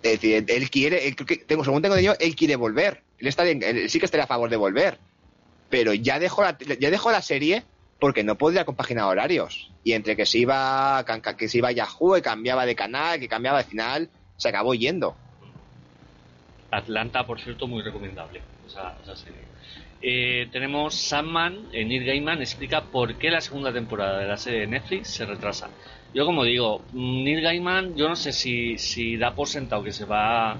Es decir, él quiere, él tengo, según tengo entendido, él quiere volver. Él, está él sí que estaría a favor de volver. Pero ya dejó la, ya dejó la serie porque no podía compaginar horarios. Y entre que se iba, que se iba a Yahoo, que cambiaba de canal, que cambiaba de final, se acabó yendo. Atlanta, por cierto, muy recomendable esa serie. Eh, tenemos Sandman, eh, Neil Gaiman explica por qué la segunda temporada de la serie de Netflix se retrasa. Yo como digo, mm, Neil Gaiman, yo no sé si, si da por sentado que se va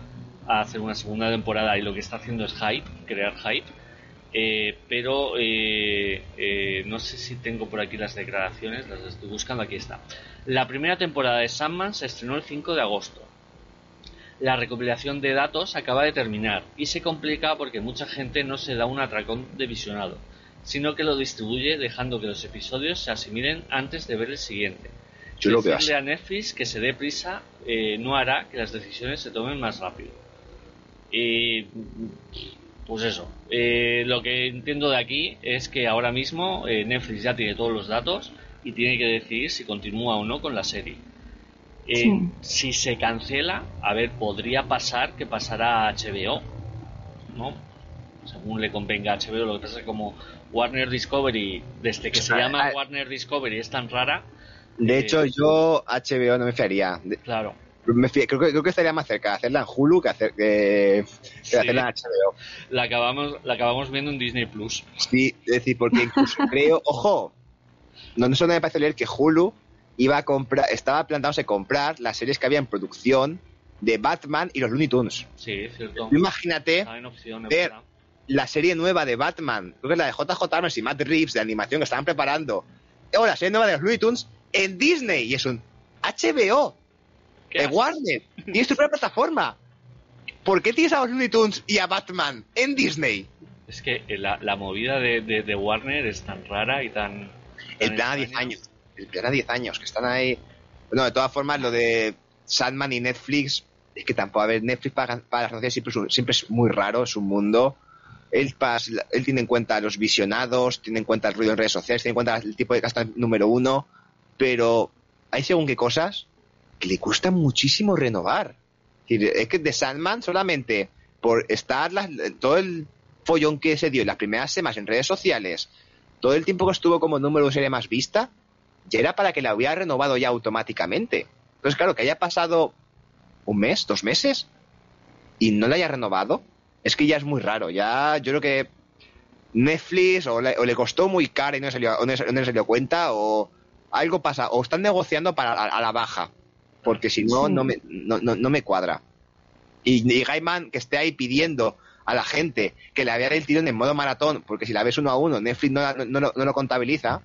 a hacer una segunda temporada y lo que está haciendo es hype, crear hype, eh, pero eh, eh, no sé si tengo por aquí las declaraciones, las estoy buscando, aquí está. La primera temporada de Sandman se estrenó el 5 de agosto. La recopilación de datos acaba de terminar y se complica porque mucha gente no se da un atracón de visionado, sino que lo distribuye dejando que los episodios se asimilen antes de ver el siguiente. Yo lo Decirle así. a Netflix que se dé prisa eh, no hará que las decisiones se tomen más rápido. Y pues eso. Eh, lo que entiendo de aquí es que ahora mismo eh, Netflix ya tiene todos los datos y tiene que decidir si continúa o no con la serie. Eh, Sí. Si se cancela, a ver, podría pasar que pasará a HBO, ¿no? Según le convenga a HBO, lo que pasa es que como Warner Discovery, desde que se Ah, llama ah. Warner Discovery es tan rara, De Eh, hecho, yo HBO no me fiaría. Claro, me creo, que, creo que estaría más cerca de hacerla en Hulu que, hacer, que, que Sí. hacerla en HBO. la acabamos, la acabamos viendo en Disney Plus. Sí, es decir, porque incluso creo, ojo, no, no solo me parece leer que Hulu iba a comprar, estaba plantándose comprar las series que había en producción de Batman y los Looney Tunes. Sí, cierto. Tú imagínate es ver verdad. la serie nueva de Batman, creo que es la de JJ Abrams y Matt Reeves de animación que estaban preparando, o la serie nueva de los Looney Tunes en Disney y es un HBO ¿Qué de? Warner. Tienes tu propia plataforma. ¿Por qué tienes a los Looney Tunes y a Batman en Disney? Es que la, la movida de, de- de Warner es tan rara y tan. El tan plan a 10 extraña. años. El plan a 10 años, que están ahí. Bueno, de todas formas, lo de Sandman y Netflix, es que tampoco, a ver, Netflix para, para las noticias siempre siempre es muy raro, es un mundo. Él, pas- él tiene en cuenta los visionados, tiene en cuenta el ruido en redes sociales, tiene en cuenta el tipo de gasto número uno, pero hay según qué cosas que le cuesta muchísimo renovar. Es que de Sandman solamente por estar todo el follón que se dio en las primeras semanas en redes sociales, todo el tiempo que estuvo como número de serie más vista, ya era para que la hubiera renovado ya automáticamente. Entonces, claro, que haya pasado un mes, dos meses y no la haya renovado, es que ya es muy raro. Ya yo creo que Netflix o le, o le costó muy caro y no le salió, o no le- no le salió cuenta o algo pasa, o están negociando para a, a la baja, porque si no, Sí. no, me, no, no- me cuadra. Y, y Gaiman que esté ahí pidiendo a la gente que le había el tirón en modo maratón, porque si la ves uno a uno, Netflix no, la- no- no no lo contabiliza,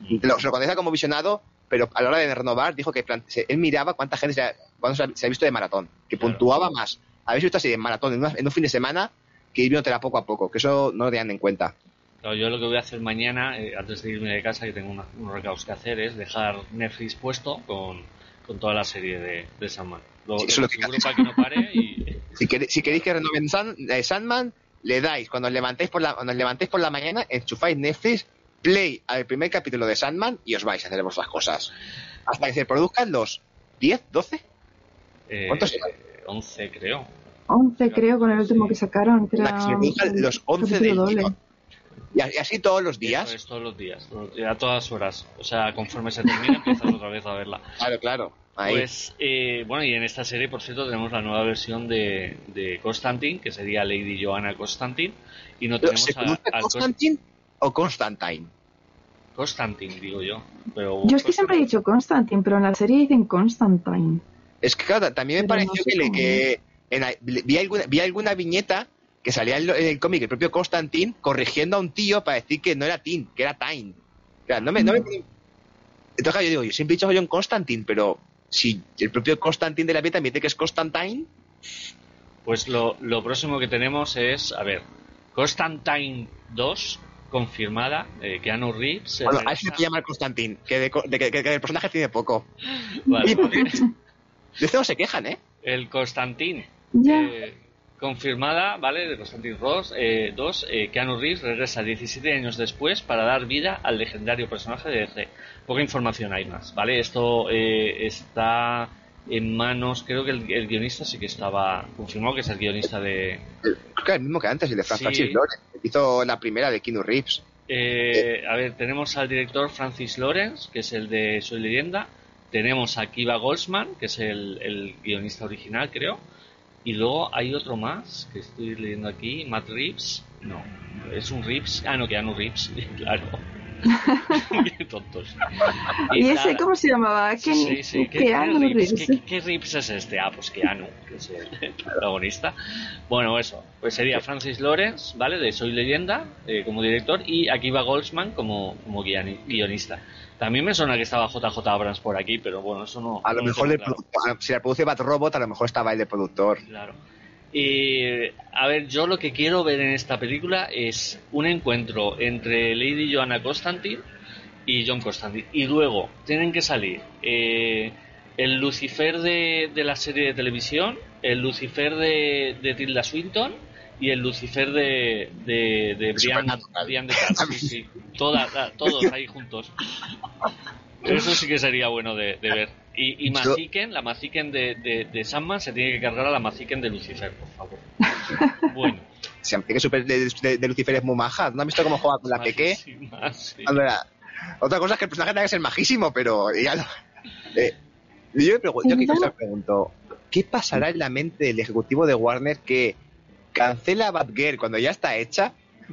lo, se lo contabiliza como visionado, pero a la hora de renovar dijo que se- él miraba cuánta gente se ha, cuánto se ha- se ha visto de maratón, que Claro. puntuaba más. Habéis visto así en maratón en, una- en un fin de semana que ir viéndotela poco a poco, que eso no lo tenían en cuenta. Yo lo que voy a hacer mañana, eh, antes de irme de casa, que tengo una- unos recados que hacer, es dejar Netflix puesto con, con toda la serie de, de Sandman. Lo, Sí, eso es lo que que no pare y. Si, queréis- si queréis que renoven San- eh, Sandman, le dais, cuando os levantéis por la, cuando os levantéis por la mañana, enchufáis Netflix, play al primer capítulo de Sandman y os vais a hacer vuestras cosas. Hasta que se produzcan los 10, 12. eh, ¿Cuántos eran? 11, creo. 11 creo con el último que sacaron, que era los 11 capítulo del. Y a- así todos los Eso días. es todos los días, a todas horas. O sea, conforme se termina, empiezas otra vez a verla. Claro, claro. Ahí. Pues, eh, bueno, y en esta serie, por cierto, tenemos la nueva versión de, de Constantine, que sería Lady Joanna Constantine. Y no Pero, tenemos ¿Se a- Cos- Constantine o Constantine? Constantine, digo yo. Pero Yo es que siempre he dicho Constantine, pero en la serie dicen Constantine. Es que claro, también me Pero pareció no sé que, le- que en la- vi, alguna, vi alguna viñeta que salía en, lo- en el cómic el propio Constantine corrigiendo a un tío para decir que no era Tin, que era Time. O sea, no me, no me- Entonces claro, yo digo, yo siempre he dicho John Constantine, pero si el propio Constantine de la vida también dice que es Constantine, Pues lo, lo próximo que tenemos es, a ver, Constantine 2, confirmada, eh, Keanu Reeves. se bueno, a eso se llama Constantine, que, de, co- de que, el personaje tiene poco. Vale, vale. De esto no se quejan, ¿eh? El Constantine. Ya. eh, confirmada, ¿vale? De Constantine Ross, eh, 2, eh, Keanu Reeves regresa 17 años después para dar vida al legendario personaje de DC. Poca información hay más, ¿vale? Esto eh, está en manos, creo que el, el guionista sí que estaba confirmado que es el guionista de... Creo que es el mismo que antes, el de Fran Sí. Francis Lawrence, que hizo la primera de Keanu Reeves. Eh, a ver, tenemos al director Francis Lawrence, que es el de Soy Leyenda. Tenemos a Kiva Goldsman, que es el, el guionista original, creo. Y luego hay otro más que estoy leyendo aquí, Matt Reeves. No, es un Rips. Ah, no, Keanu Rips, claro. Qué tontos. ¿Y ese cómo se llamaba? ¿Qué, Sí, sí, ¿qué, Keanu qué Reeves? Reeves? ¿Qué- qué Reeves es este? Ah, pues Keanu, que es el protagonista. Bueno, eso, pues sería Francis Lawrence, ¿vale? De Soy Leyenda, eh, como director, y Akiva Goldsman como, como guioni- guionista. También me suena que estaba JJ Abrams por aquí, pero bueno, eso no. A lo no mejor claro. productor- si la produce Bad Robot, a lo mejor estaba el de productor. Claro. Y a ver, yo lo que quiero ver en esta película es un encuentro entre Lady Joanna Constantine y John Constantine. Y luego tienen que salir eh, el Lucifer de, de la serie de televisión, el Lucifer de, de Tilda Swinton y el Lucifer de, de, de Brian, de Tarso. Sí, sí. Toda- todos ahí juntos. Eso sí que sería bueno de ver. Y, y Yo- Maziken, la Maziken de, de, de Sandman se tiene que cargar a la Maziken de Lucifer, por favor. Bueno. Siempre que super de, de- de Lucifer es muy maja. ¿No has visto cómo juega con la Peque? majísima, sí. Otra cosa es que el personaje tenga que ser majísimo, pero ya no. Eh, yo, yo me pregunto, ¿qué pasará en la mente del ejecutivo de Warner que cancela Batgirl cuando ya está hecha,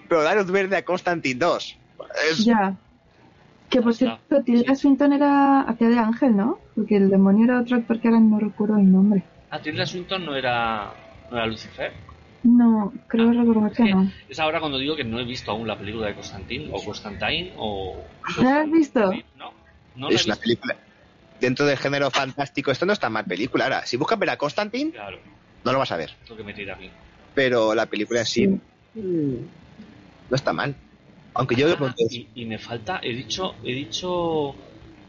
pero da luz verde a Constantine 2? Es- Ya. Que por cierto, Tilda Swinton era hacía de ángel, ¿no? Porque el demonio era otro actor que ahora no recuerdo el nombre. ¿A Tilda Swinton no era, no era Lucifer? No, creo recordar que no. Es ahora cuando digo que no he visto aún la película de Constantine o Constantine o... ¿No la has visto? No, no la he es una visto. película. Dentro del género fantástico, esto no está mal película. Ahora, si buscas ver a Constantine, Claro, no lo vas a ver. es lo que me tira a mí. Pero la película en sí, no está mal. Aunque yo Ah, y, y me falta, he dicho, he dicho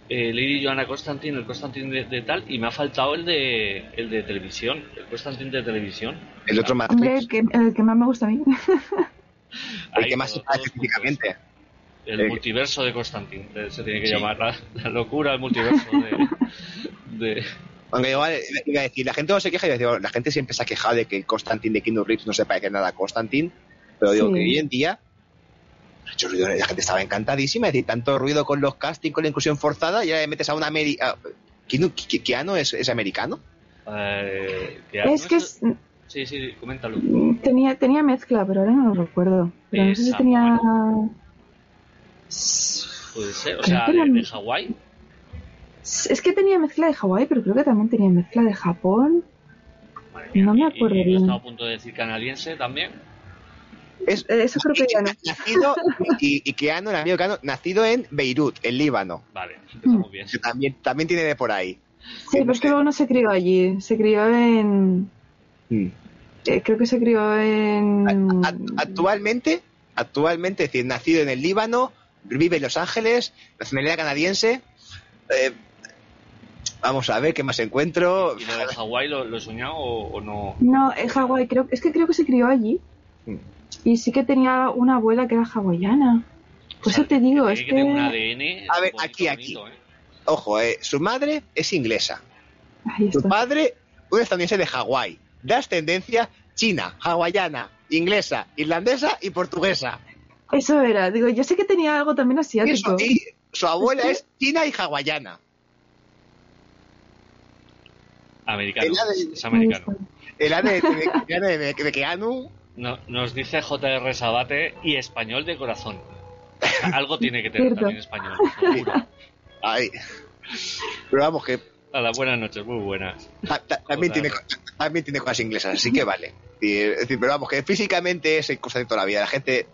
eh, Lady Joanna Constantine, el Constantine de, de tal, y me ha faltado el de el de televisión, el Constantine de televisión. el otro Hombre, Matrix, el que, el que más me gusta a mí. el que más se todos- parece todos físicamente. juntos. El El- multiverso de Constantine, eh, se tiene que Sí. llamar la, la locura del multiverso de, de- Aunque igual iba a decir, la gente no se queja, y yo digo, la gente siempre se ha quejado de que el Constantine de Kingdom Reeves no se parece nada a Constantine, pero digo Sí. que hoy en día ruido, la gente estaba encantadísima, es decir, tanto ruido con los castings, con la inclusión forzada, y ahora le metes a una. ¿Keanu es, es americano? eh, Es que es- Sí, sí, coméntalo. tenía, tenía mezcla, pero ahora no lo recuerdo. Pero no sé si tenía... Puede ser, o Creo sea, de, era- de Hawái. Es que tenía mezcla de Hawái, pero creo que también tenía mezcla de Japón. Mía, No me acuerdo y, bien. estado a punto de decir canadiense también. Es, Eso creo que ya no. nacido, y, y Keanu, el amigo Keanu, nacido en Beirut, en Líbano, Vale, empezamos bien. que también, también tiene de por ahí. Sí, pero es que luego no se crió allí. Se crió en... Mm. eh, creo que se crió en... Actualmente, actualmente, es decir, nacido en el Líbano, vive en Los Ángeles, nacionalidad canadiense. eh, vamos a ver qué más encuentro. ¿Y lo de Hawái lo, lo he soñado o, o no? No, en Hawái, creo, es que creo que se crió allí. Mm. Y sí que tenía una abuela que era hawaiana. Por sea, eso te digo, que es que un. ADN. A ver, bonito, aquí, aquí. bonito, ¿eh? Ojo, eh, su madre es inglesa, su padre un estadounidense de Hawái, de ascendencia china, hawaiana, inglesa, irlandesa y portuguesa. Eso era, digo, yo sé que tenía algo también Y, su, asiático. y su abuela Es que- es china y hawaiana. Americano. El ADN. Es americano. El ADN de, de, de Keanu No, nos dice JR Sabate y español de corazón. Algo tiene que tener también español, seguro. Ay. Pero vamos, que Hola, buenas noches, muy buenas. ta- ta- también, tiene, también tiene cosas inglesas, así que vale. Y, es decir, pero vamos, que físicamente es el Constantine toda la vida. La gente,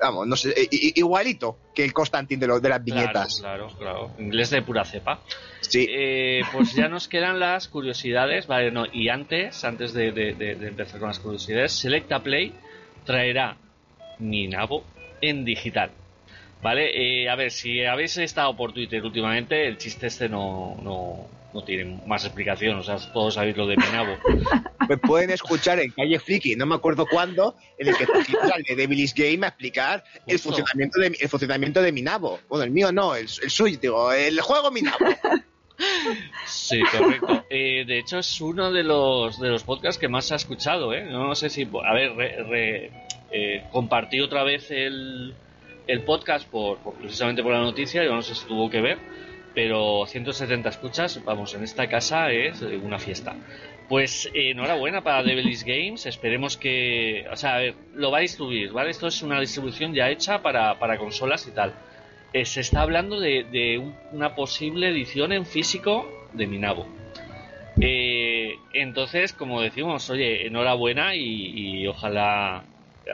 vamos, no sé, igualito que el Constantine de, de las viñetas. Claro, claro, claro. Inglés de pura cepa. Sí. Eh, pues ya nos quedan las curiosidades, vale, no, y antes, antes de, de- de- de empezar con las curiosidades, Selecta Play traerá Ninabo en digital. Vale, Eh, a ver, si habéis estado por Twitter últimamente, el chiste este no, no, no tiene más explicación, o sea, todos sabéis lo de Minabo. Me pueden escuchar en Calle Friki, no me acuerdo cuándo, en el que al de Devil's Game a explicar el funcionamiento, de, el funcionamiento de Minabo. Bueno, el mío no, el, el suyo, digo, el juego Minabo. Sí, correcto. Eh, de hecho, es uno de los, de los podcasts que más se ha escuchado, ¿eh? No sé si, a ver, re- re- eh, compartí otra vez el, el podcast por, por- precisamente por la noticia, yo no sé si tuvo que ver, pero 170 escuchas, vamos, en esta casa es una fiesta. Pues eh, enhorabuena para Devilish Games, esperemos que, o sea, a ver, lo va a distribuir, ¿vale? Esto es una distribución ya hecha para, consolas y tal. Eh, se está hablando de, de un- una posible edición en físico de Minabo. Eh, entonces, como decimos, oye, enhorabuena y, ojalá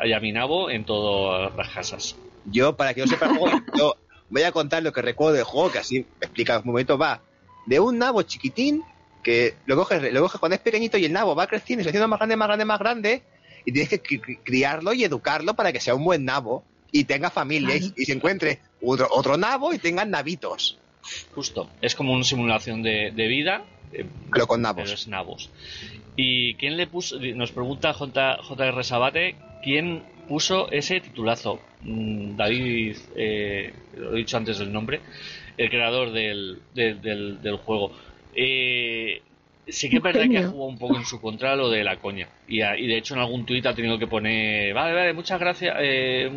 haya Minabo en todas las casas. Yo, para que yo sepa yo voy a contar lo que recuerdo del juego, que así me explica un momento, va de un nabo chiquitín, que lo coges, lo coges cuando es pequeñito y el nabo va creciendo y se haciendo más grande, más grande, más grande, y tienes que cri- cri- criarlo y educarlo para que sea un buen nabo y tenga familia y, se encuentre otro, otro nabo y tengan navitos, Justo, es como una simulación de, de vida, eh, pero con pero nabos. es nabos. ¿Y quién le puso? Nos pregunta J, JR Sabate, ¿quién puso ese titulazo? Mm, David, eh, lo he dicho antes del nombre, el creador del, del, del- del juego. Eh, sí que es verdad que ha jugado un poco en su contra lo de la coña. Y, de hecho en algún tuit ha tenido que poner, vale, vale, muchas gracias, eh,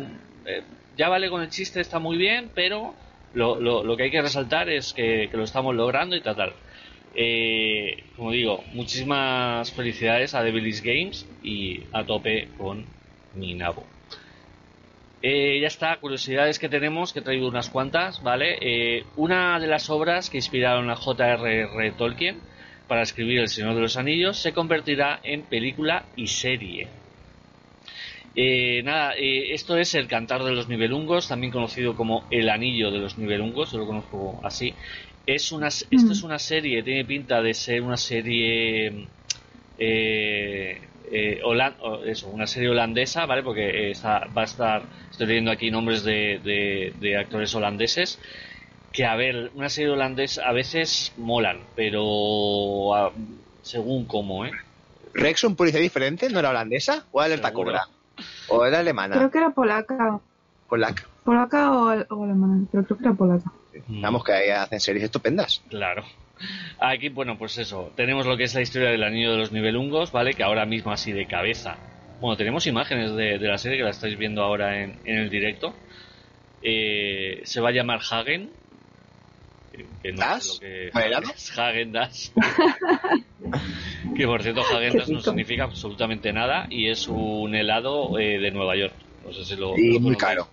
eh, ya vale con el chiste, está muy bien, pero lo, lo, lo que hay que resaltar es que, que lo estamos logrando y tal, tal. Eh, como digo, muchísimas felicidades a Devilish Games y a tope con Minabo. Eh, ya está, curiosidades que tenemos, que he traído unas cuantas, ¿vale? Eh, una de las obras que inspiraron a J.R.R. Tolkien para escribir El Señor de los Anillos se convertirá en película y serie. Eh, nada, eh, esto es El Cantar de los Nibelungos, también conocido como El Anillo de los Nibelungos, yo lo conozco así. Es una, esto Mm. es una serie, tiene pinta de ser una serie eh, holan- o eso, una serie holandesa, ¿vale? Porque eh, está- va a estar, estoy leyendo aquí nombres de, de- de actores holandeses, que a ver, una serie holandesa a veces molan, pero a- según cómo, ¿eh? ¿Rex un policía diferente? ¿No era holandesa? ¿O era alerta Seguro. cobra? ¿O era alemana? Creo que era polaca. Polaca. Polaca o, o alemana, pero creo que era polaca. Vamos, que ahí hacen series estupendas. Claro. Aquí, bueno, pues eso. Tenemos lo que es la historia del anillo de los nivelungos, ¿vale? Que ahora mismo así de cabeza. Bueno, tenemos imágenes de, de la serie que la estáis viendo ahora en, en el directo. Eh, se va a llamar Hagen. Que, que no ¿Das? Hagen Das. que por cierto, Hagen Das no significa absolutamente nada y es un helado eh, de Nueva York. No sé si lo. Y lo muy conocéis. caro.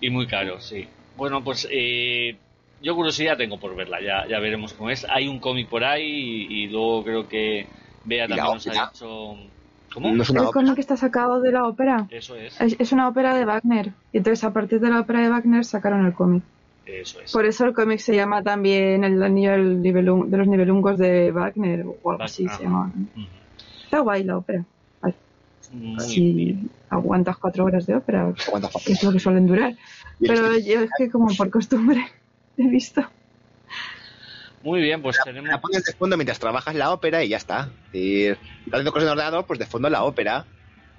Y muy caro, sí. Bueno, pues eh, yo curiosidad tengo por verla, ya, ya veremos cómo es. Hay un cómic por ahí y, y luego creo que Bea ¿Y la también nos ha dicho... ¿Cómo? No es una El cómic está sacado de la ópera. Eso es, Es, es una ópera de Wagner. Y entonces a partir de la ópera de Wagner sacaron el cómic. eso es. Por eso el cómic se llama también El anillo de los nivelungos de Wagner o algo así ajá. se llama. Está guay la ópera. Muy si bien. aguantas cuatro horas de ópera, ¿Cuántas que es lo que suelen durar. Pero yo es que como por costumbre he visto. Muy bien, pues La tenemos... pones de fondo mientras trabajas la ópera y ya está. Si estás haciendo cosas en el ordenador, pues de fondo la ópera.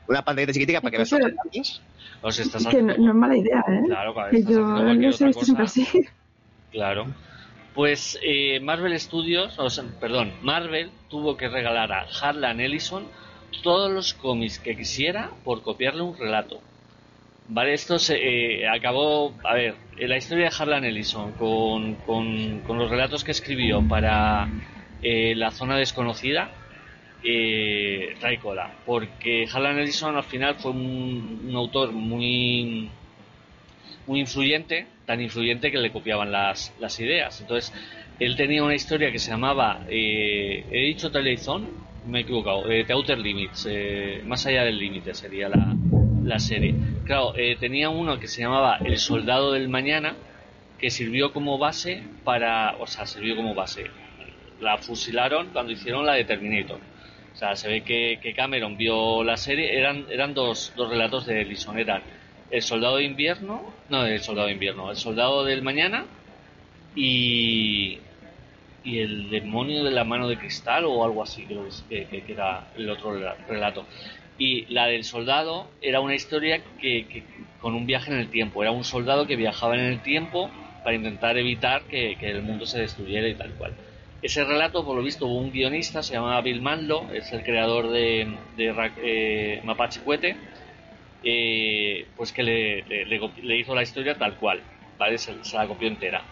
Una pantallita chiquitica para que veas los. Os estás Es que no, no es mala idea, ¿eh? Claro, claro, que yo he otra visto siempre así. Claro. Pues eh, Marvel Studios, o sea, perdón, Marvel tuvo que regalar a Harlan Ellison todos los cómics que quisiera por copiarle un relato. Vale, esto se eh, acabó, a ver, la historia de Harlan Ellison con, con- los relatos que escribió para eh, la zona desconocida, eh, porque Harlan Ellison al final fue un, autor muy muy influyente, tan influyente que le copiaban las, las ideas. Entonces, él tenía una historia que se llamaba, eh, he dicho Telezón, me he equivocado, eh, The Outer Limits, más allá del límite sería la, la serie. Claro, eh, tenía uno que se llamaba El Soldado del Mañana, que sirvió como base para, o sea, sirvió como base. La fusilaron cuando hicieron la de Terminator. O sea, se ve que, que Cameron vio la serie, eran, eran dos, dos relatos de Ellison, eran el soldado de invierno, no el soldado de invierno, el soldado del mañana y, y el demonio de la mano de cristal o algo así, creo que, que- era el otro rela- relato. Y la del soldado era una historia que, con un viaje en el tiempo, era un soldado que viajaba en el tiempo para intentar evitar que, el mundo se destruyera y tal cual. Ese relato, por lo visto, hubo un guionista, se llamaba Bill Manlo, es el creador de, de eh, Mapache Cuete, eh, pues que le, le- hizo la historia tal cual, ¿vale? Se la copió entera.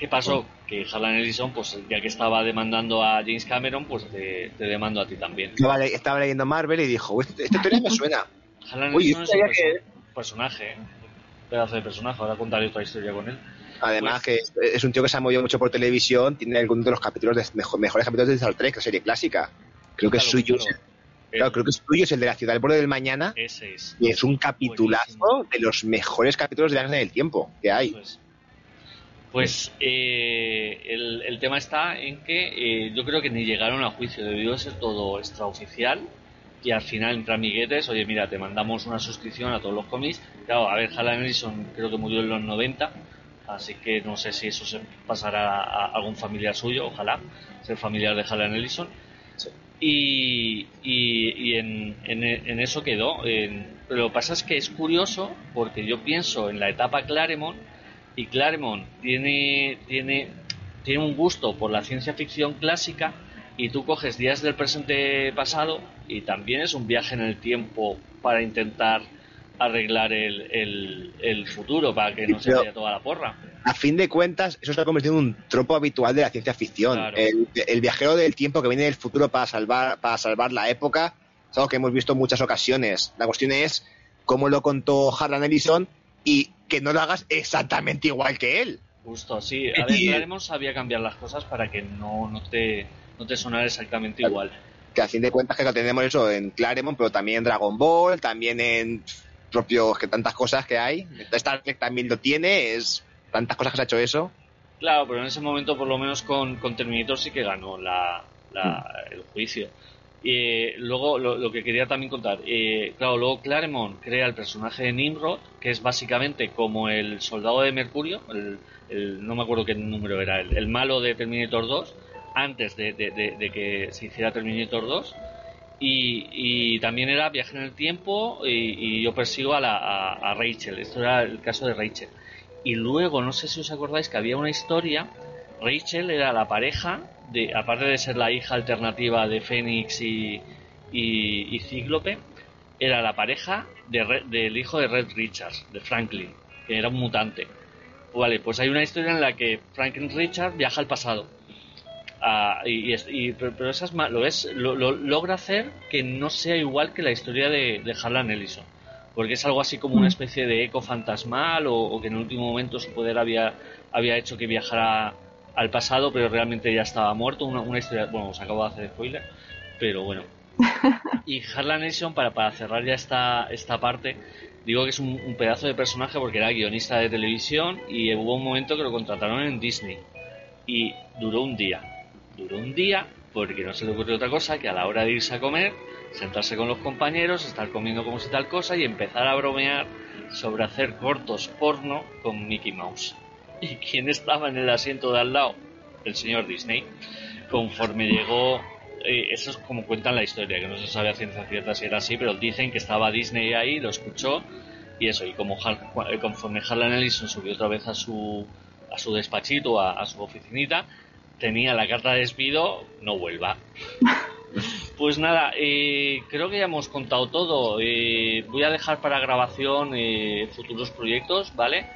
¿Qué pasó? Que Harlan Ellison, pues ya que estaba demandando a James Cameron, pues te, te demando a ti también. Estaba, le- estaba leyendo Marvel y dijo, "Esta- esta teoría me suena. Harlan Ellison es un perso- que- personaje, ¿eh? un pedazo de personaje. Ahora contaré otra historia con él. Además Pues- que es un tío que se ha movido mucho por televisión, tiene algunos de los capítulos de, mejo- mejores capítulos de Star Trek, la serie clásica. Creo que es suyo, claro, creo que es suyo, es el de la ciudad del borde del mañana, Ese es. y es un capitulazo Buenísimo. de los mejores capítulos de Años del Tiempo que hay. Eso es. Pues eh, el, el tema está en que eh, yo creo que ni llegaron a juicio, debió de ser todo extraoficial y al final entre amiguetes, oye mira, te mandamos una suscripción a todos los cómics. Claro, a ver, Harlan Ellison creo que murió en los 90, así que no sé si eso se pasará a algún familiar suyo, ojalá, ser familiar de Harlan Ellison. Y, y, y en, en, en eso quedó. En- pero lo que pasa es que es curioso porque yo pienso en la etapa Claremont y Claremont tiene, tiene, tiene un gusto por la ciencia ficción clásica y tú coges días del presente pasado y también es un viaje en el tiempo para intentar arreglar el, el, el futuro para que no se vaya toda la porra. A fin de cuentas, eso se ha convertido en un tropo habitual de la ciencia ficción. Claro. El, el viajero del tiempo que viene del futuro para salvar, para salvar la época es algo que hemos visto en muchas ocasiones. La cuestión es cómo lo contó Harlan Ellison y que no lo hagas exactamente igual que él. Justo, sí. A ver, Claremont sabía cambiar las cosas para que no, no, te, no te sonara exactamente igual. Que a fin de cuentas que lo tenemos eso en Claremont, pero también en Dragon Ball, también en propios que tantas cosas que hay. Star Trek también lo tiene, es tantas cosas que se ha hecho eso. Claro, pero en ese momento, por lo menos con, con Terminator, sí que ganó la, la- el juicio. Eh, luego, lo, lo que quería también contar, eh, claro, luego Claremont crea el personaje de Nimrod, que es básicamente como el soldado de Mercurio, el, el- no me acuerdo qué número era, el, el malo de Terminator 2, antes de, de- de- de que se hiciera Terminator 2. Y, y también era viaje en el tiempo y, y yo persigo a, la, a, a Rachel. Esto era el caso de Rachel. Y luego, no sé si os acordáis que había una historia. Rachel era la pareja, de, aparte de ser la hija alternativa de Fénix y, y, y Cíclope, era la pareja de Red- del hijo de Red Richards, de Franklin, que era un mutante. Vale, pues hay una historia en la que Franklin Richards viaja al pasado. Ah, y, pero, pero esa es ma- lo, es, lo, lo- logra hacer que no sea igual que la historia de, de Harlan Ellison. Porque es algo así como una especie de eco fantasmal o, o que en el último momento su poder había, había hecho que viajara al pasado, pero realmente ya estaba muerto. Una, una historia, bueno, os acabo de hacer spoiler, pero bueno. Y Harlan Ellison, para, para cerrar ya esta, esta parte, digo que es un, un pedazo de personaje porque era guionista de televisión y hubo un momento que lo contrataron en Disney. Y duró un día. Duró un día porque no se le ocurrió otra cosa que a la hora de irse a comer, sentarse con los compañeros, estar comiendo como si tal cosa y empezar a bromear sobre hacer cortos porno con Mickey Mouse. ¿Y quién estaba en el asiento de al lado? El señor Disney. Conforme llegó, eh, eso es como cuentan la historia, que no se sabe a ciencia cierta si era así, pero dicen que estaba Disney ahí, lo escuchó y eso, y como eh, conforme Harlan Ellison subió otra vez a su, a su despachito, a, a su oficinita, tenía la carta de despido, no vuelva. Pues nada, eh, creo que ya hemos contado todo. Eh, voy a dejar para grabación eh, futuros proyectos, ¿vale?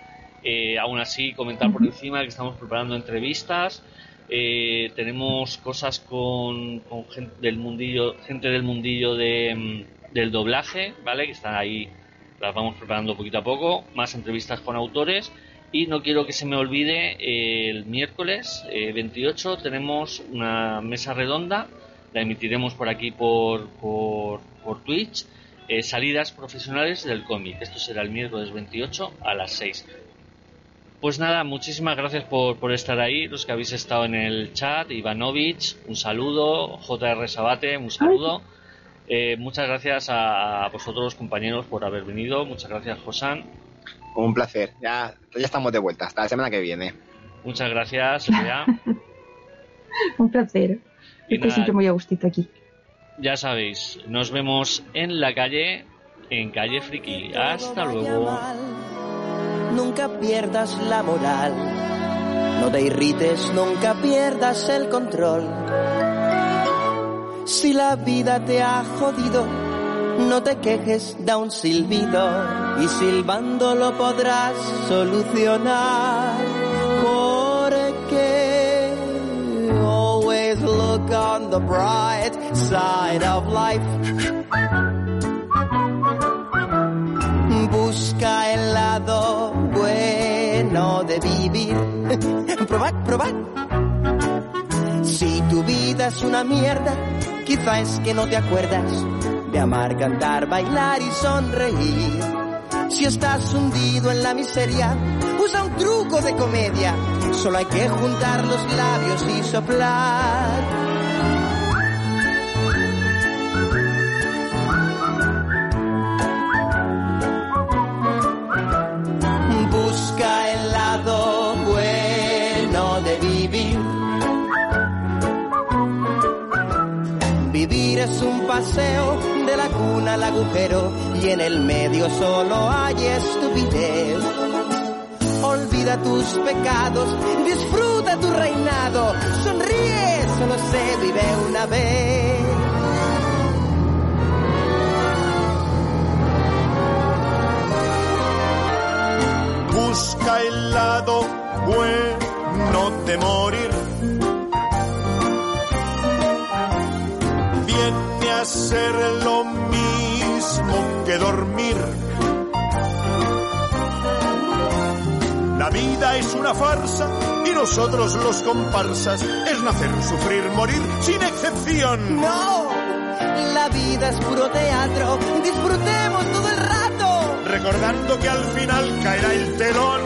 Eh, aún así, comentar por encima que estamos preparando entrevistas. Eh, tenemos cosas con, con gente del mundillo, gente del mundillo de, mm, del doblaje, ¿vale? Que están ahí, las vamos preparando poquito a poco. Más entrevistas con autores. Y no quiero que se me olvide, eh, el miércoles eh, 28 tenemos una mesa redonda, la emitiremos por aquí por, por, por Twitch, salidas profesionales del cómic. Esto será el miércoles 28 a las 6. Pues nada, muchísimas gracias por, por estar ahí, los que habéis estado en el chat, Ivanovich, un saludo, JR Sabate, un saludo. Eh, muchas gracias a, vosotros, compañeros, por haber venido. Muchas gracias, Josan. Un placer. Ya, ya estamos de vuelta. Hasta la semana que viene. Muchas gracias. Un placer. Y Estoy nada. siempre muy a gustito aquí. Ya sabéis, nos vemos en la calle, en Calle Friki. Hasta luego nunca pierdas la moral. No te irrites, nunca pierdas el control. Si la vida te ha jodido, no te quejes, da un silbido y silbando lo podrás solucionar. Porque always look on the bright side of life. Busca el lado de vivir. probad, probad. Si tu vida es una mierda, quizá es que no te acuerdas de amar, cantar, bailar y sonreír. Si estás hundido en la miseria, usa un truco de comedia. Solo hay que juntar los labios y soplar. Paseo de la cuna al agujero y en el medio solo hay estupidez. Olvida tus pecados, disfruta tu reinado, sonríe, solo se vive una vez. Busca el lado bueno de morir. Ser lo mismo que dormir. La vida es una farsa y nosotros los comparsas es nacer, sufrir, morir sin excepción. No, la vida es puro teatro, disfrutemos todo el rato. Recordando que al final caerá el telón.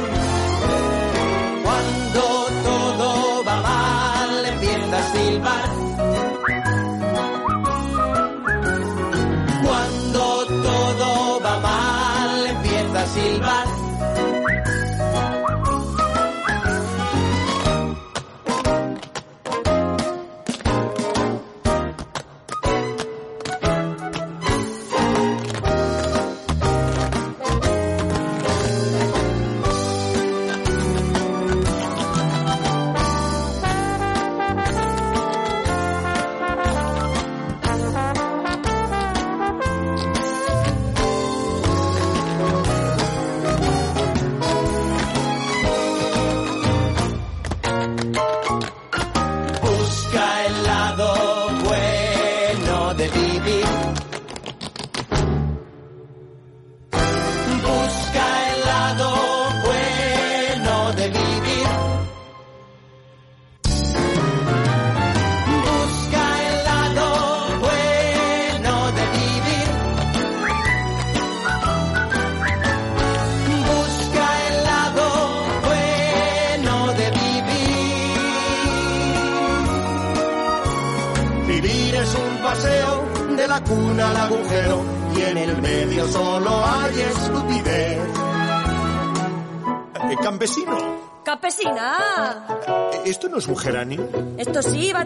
Cuando todo va mal, empieza a silbar.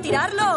Tirarlo.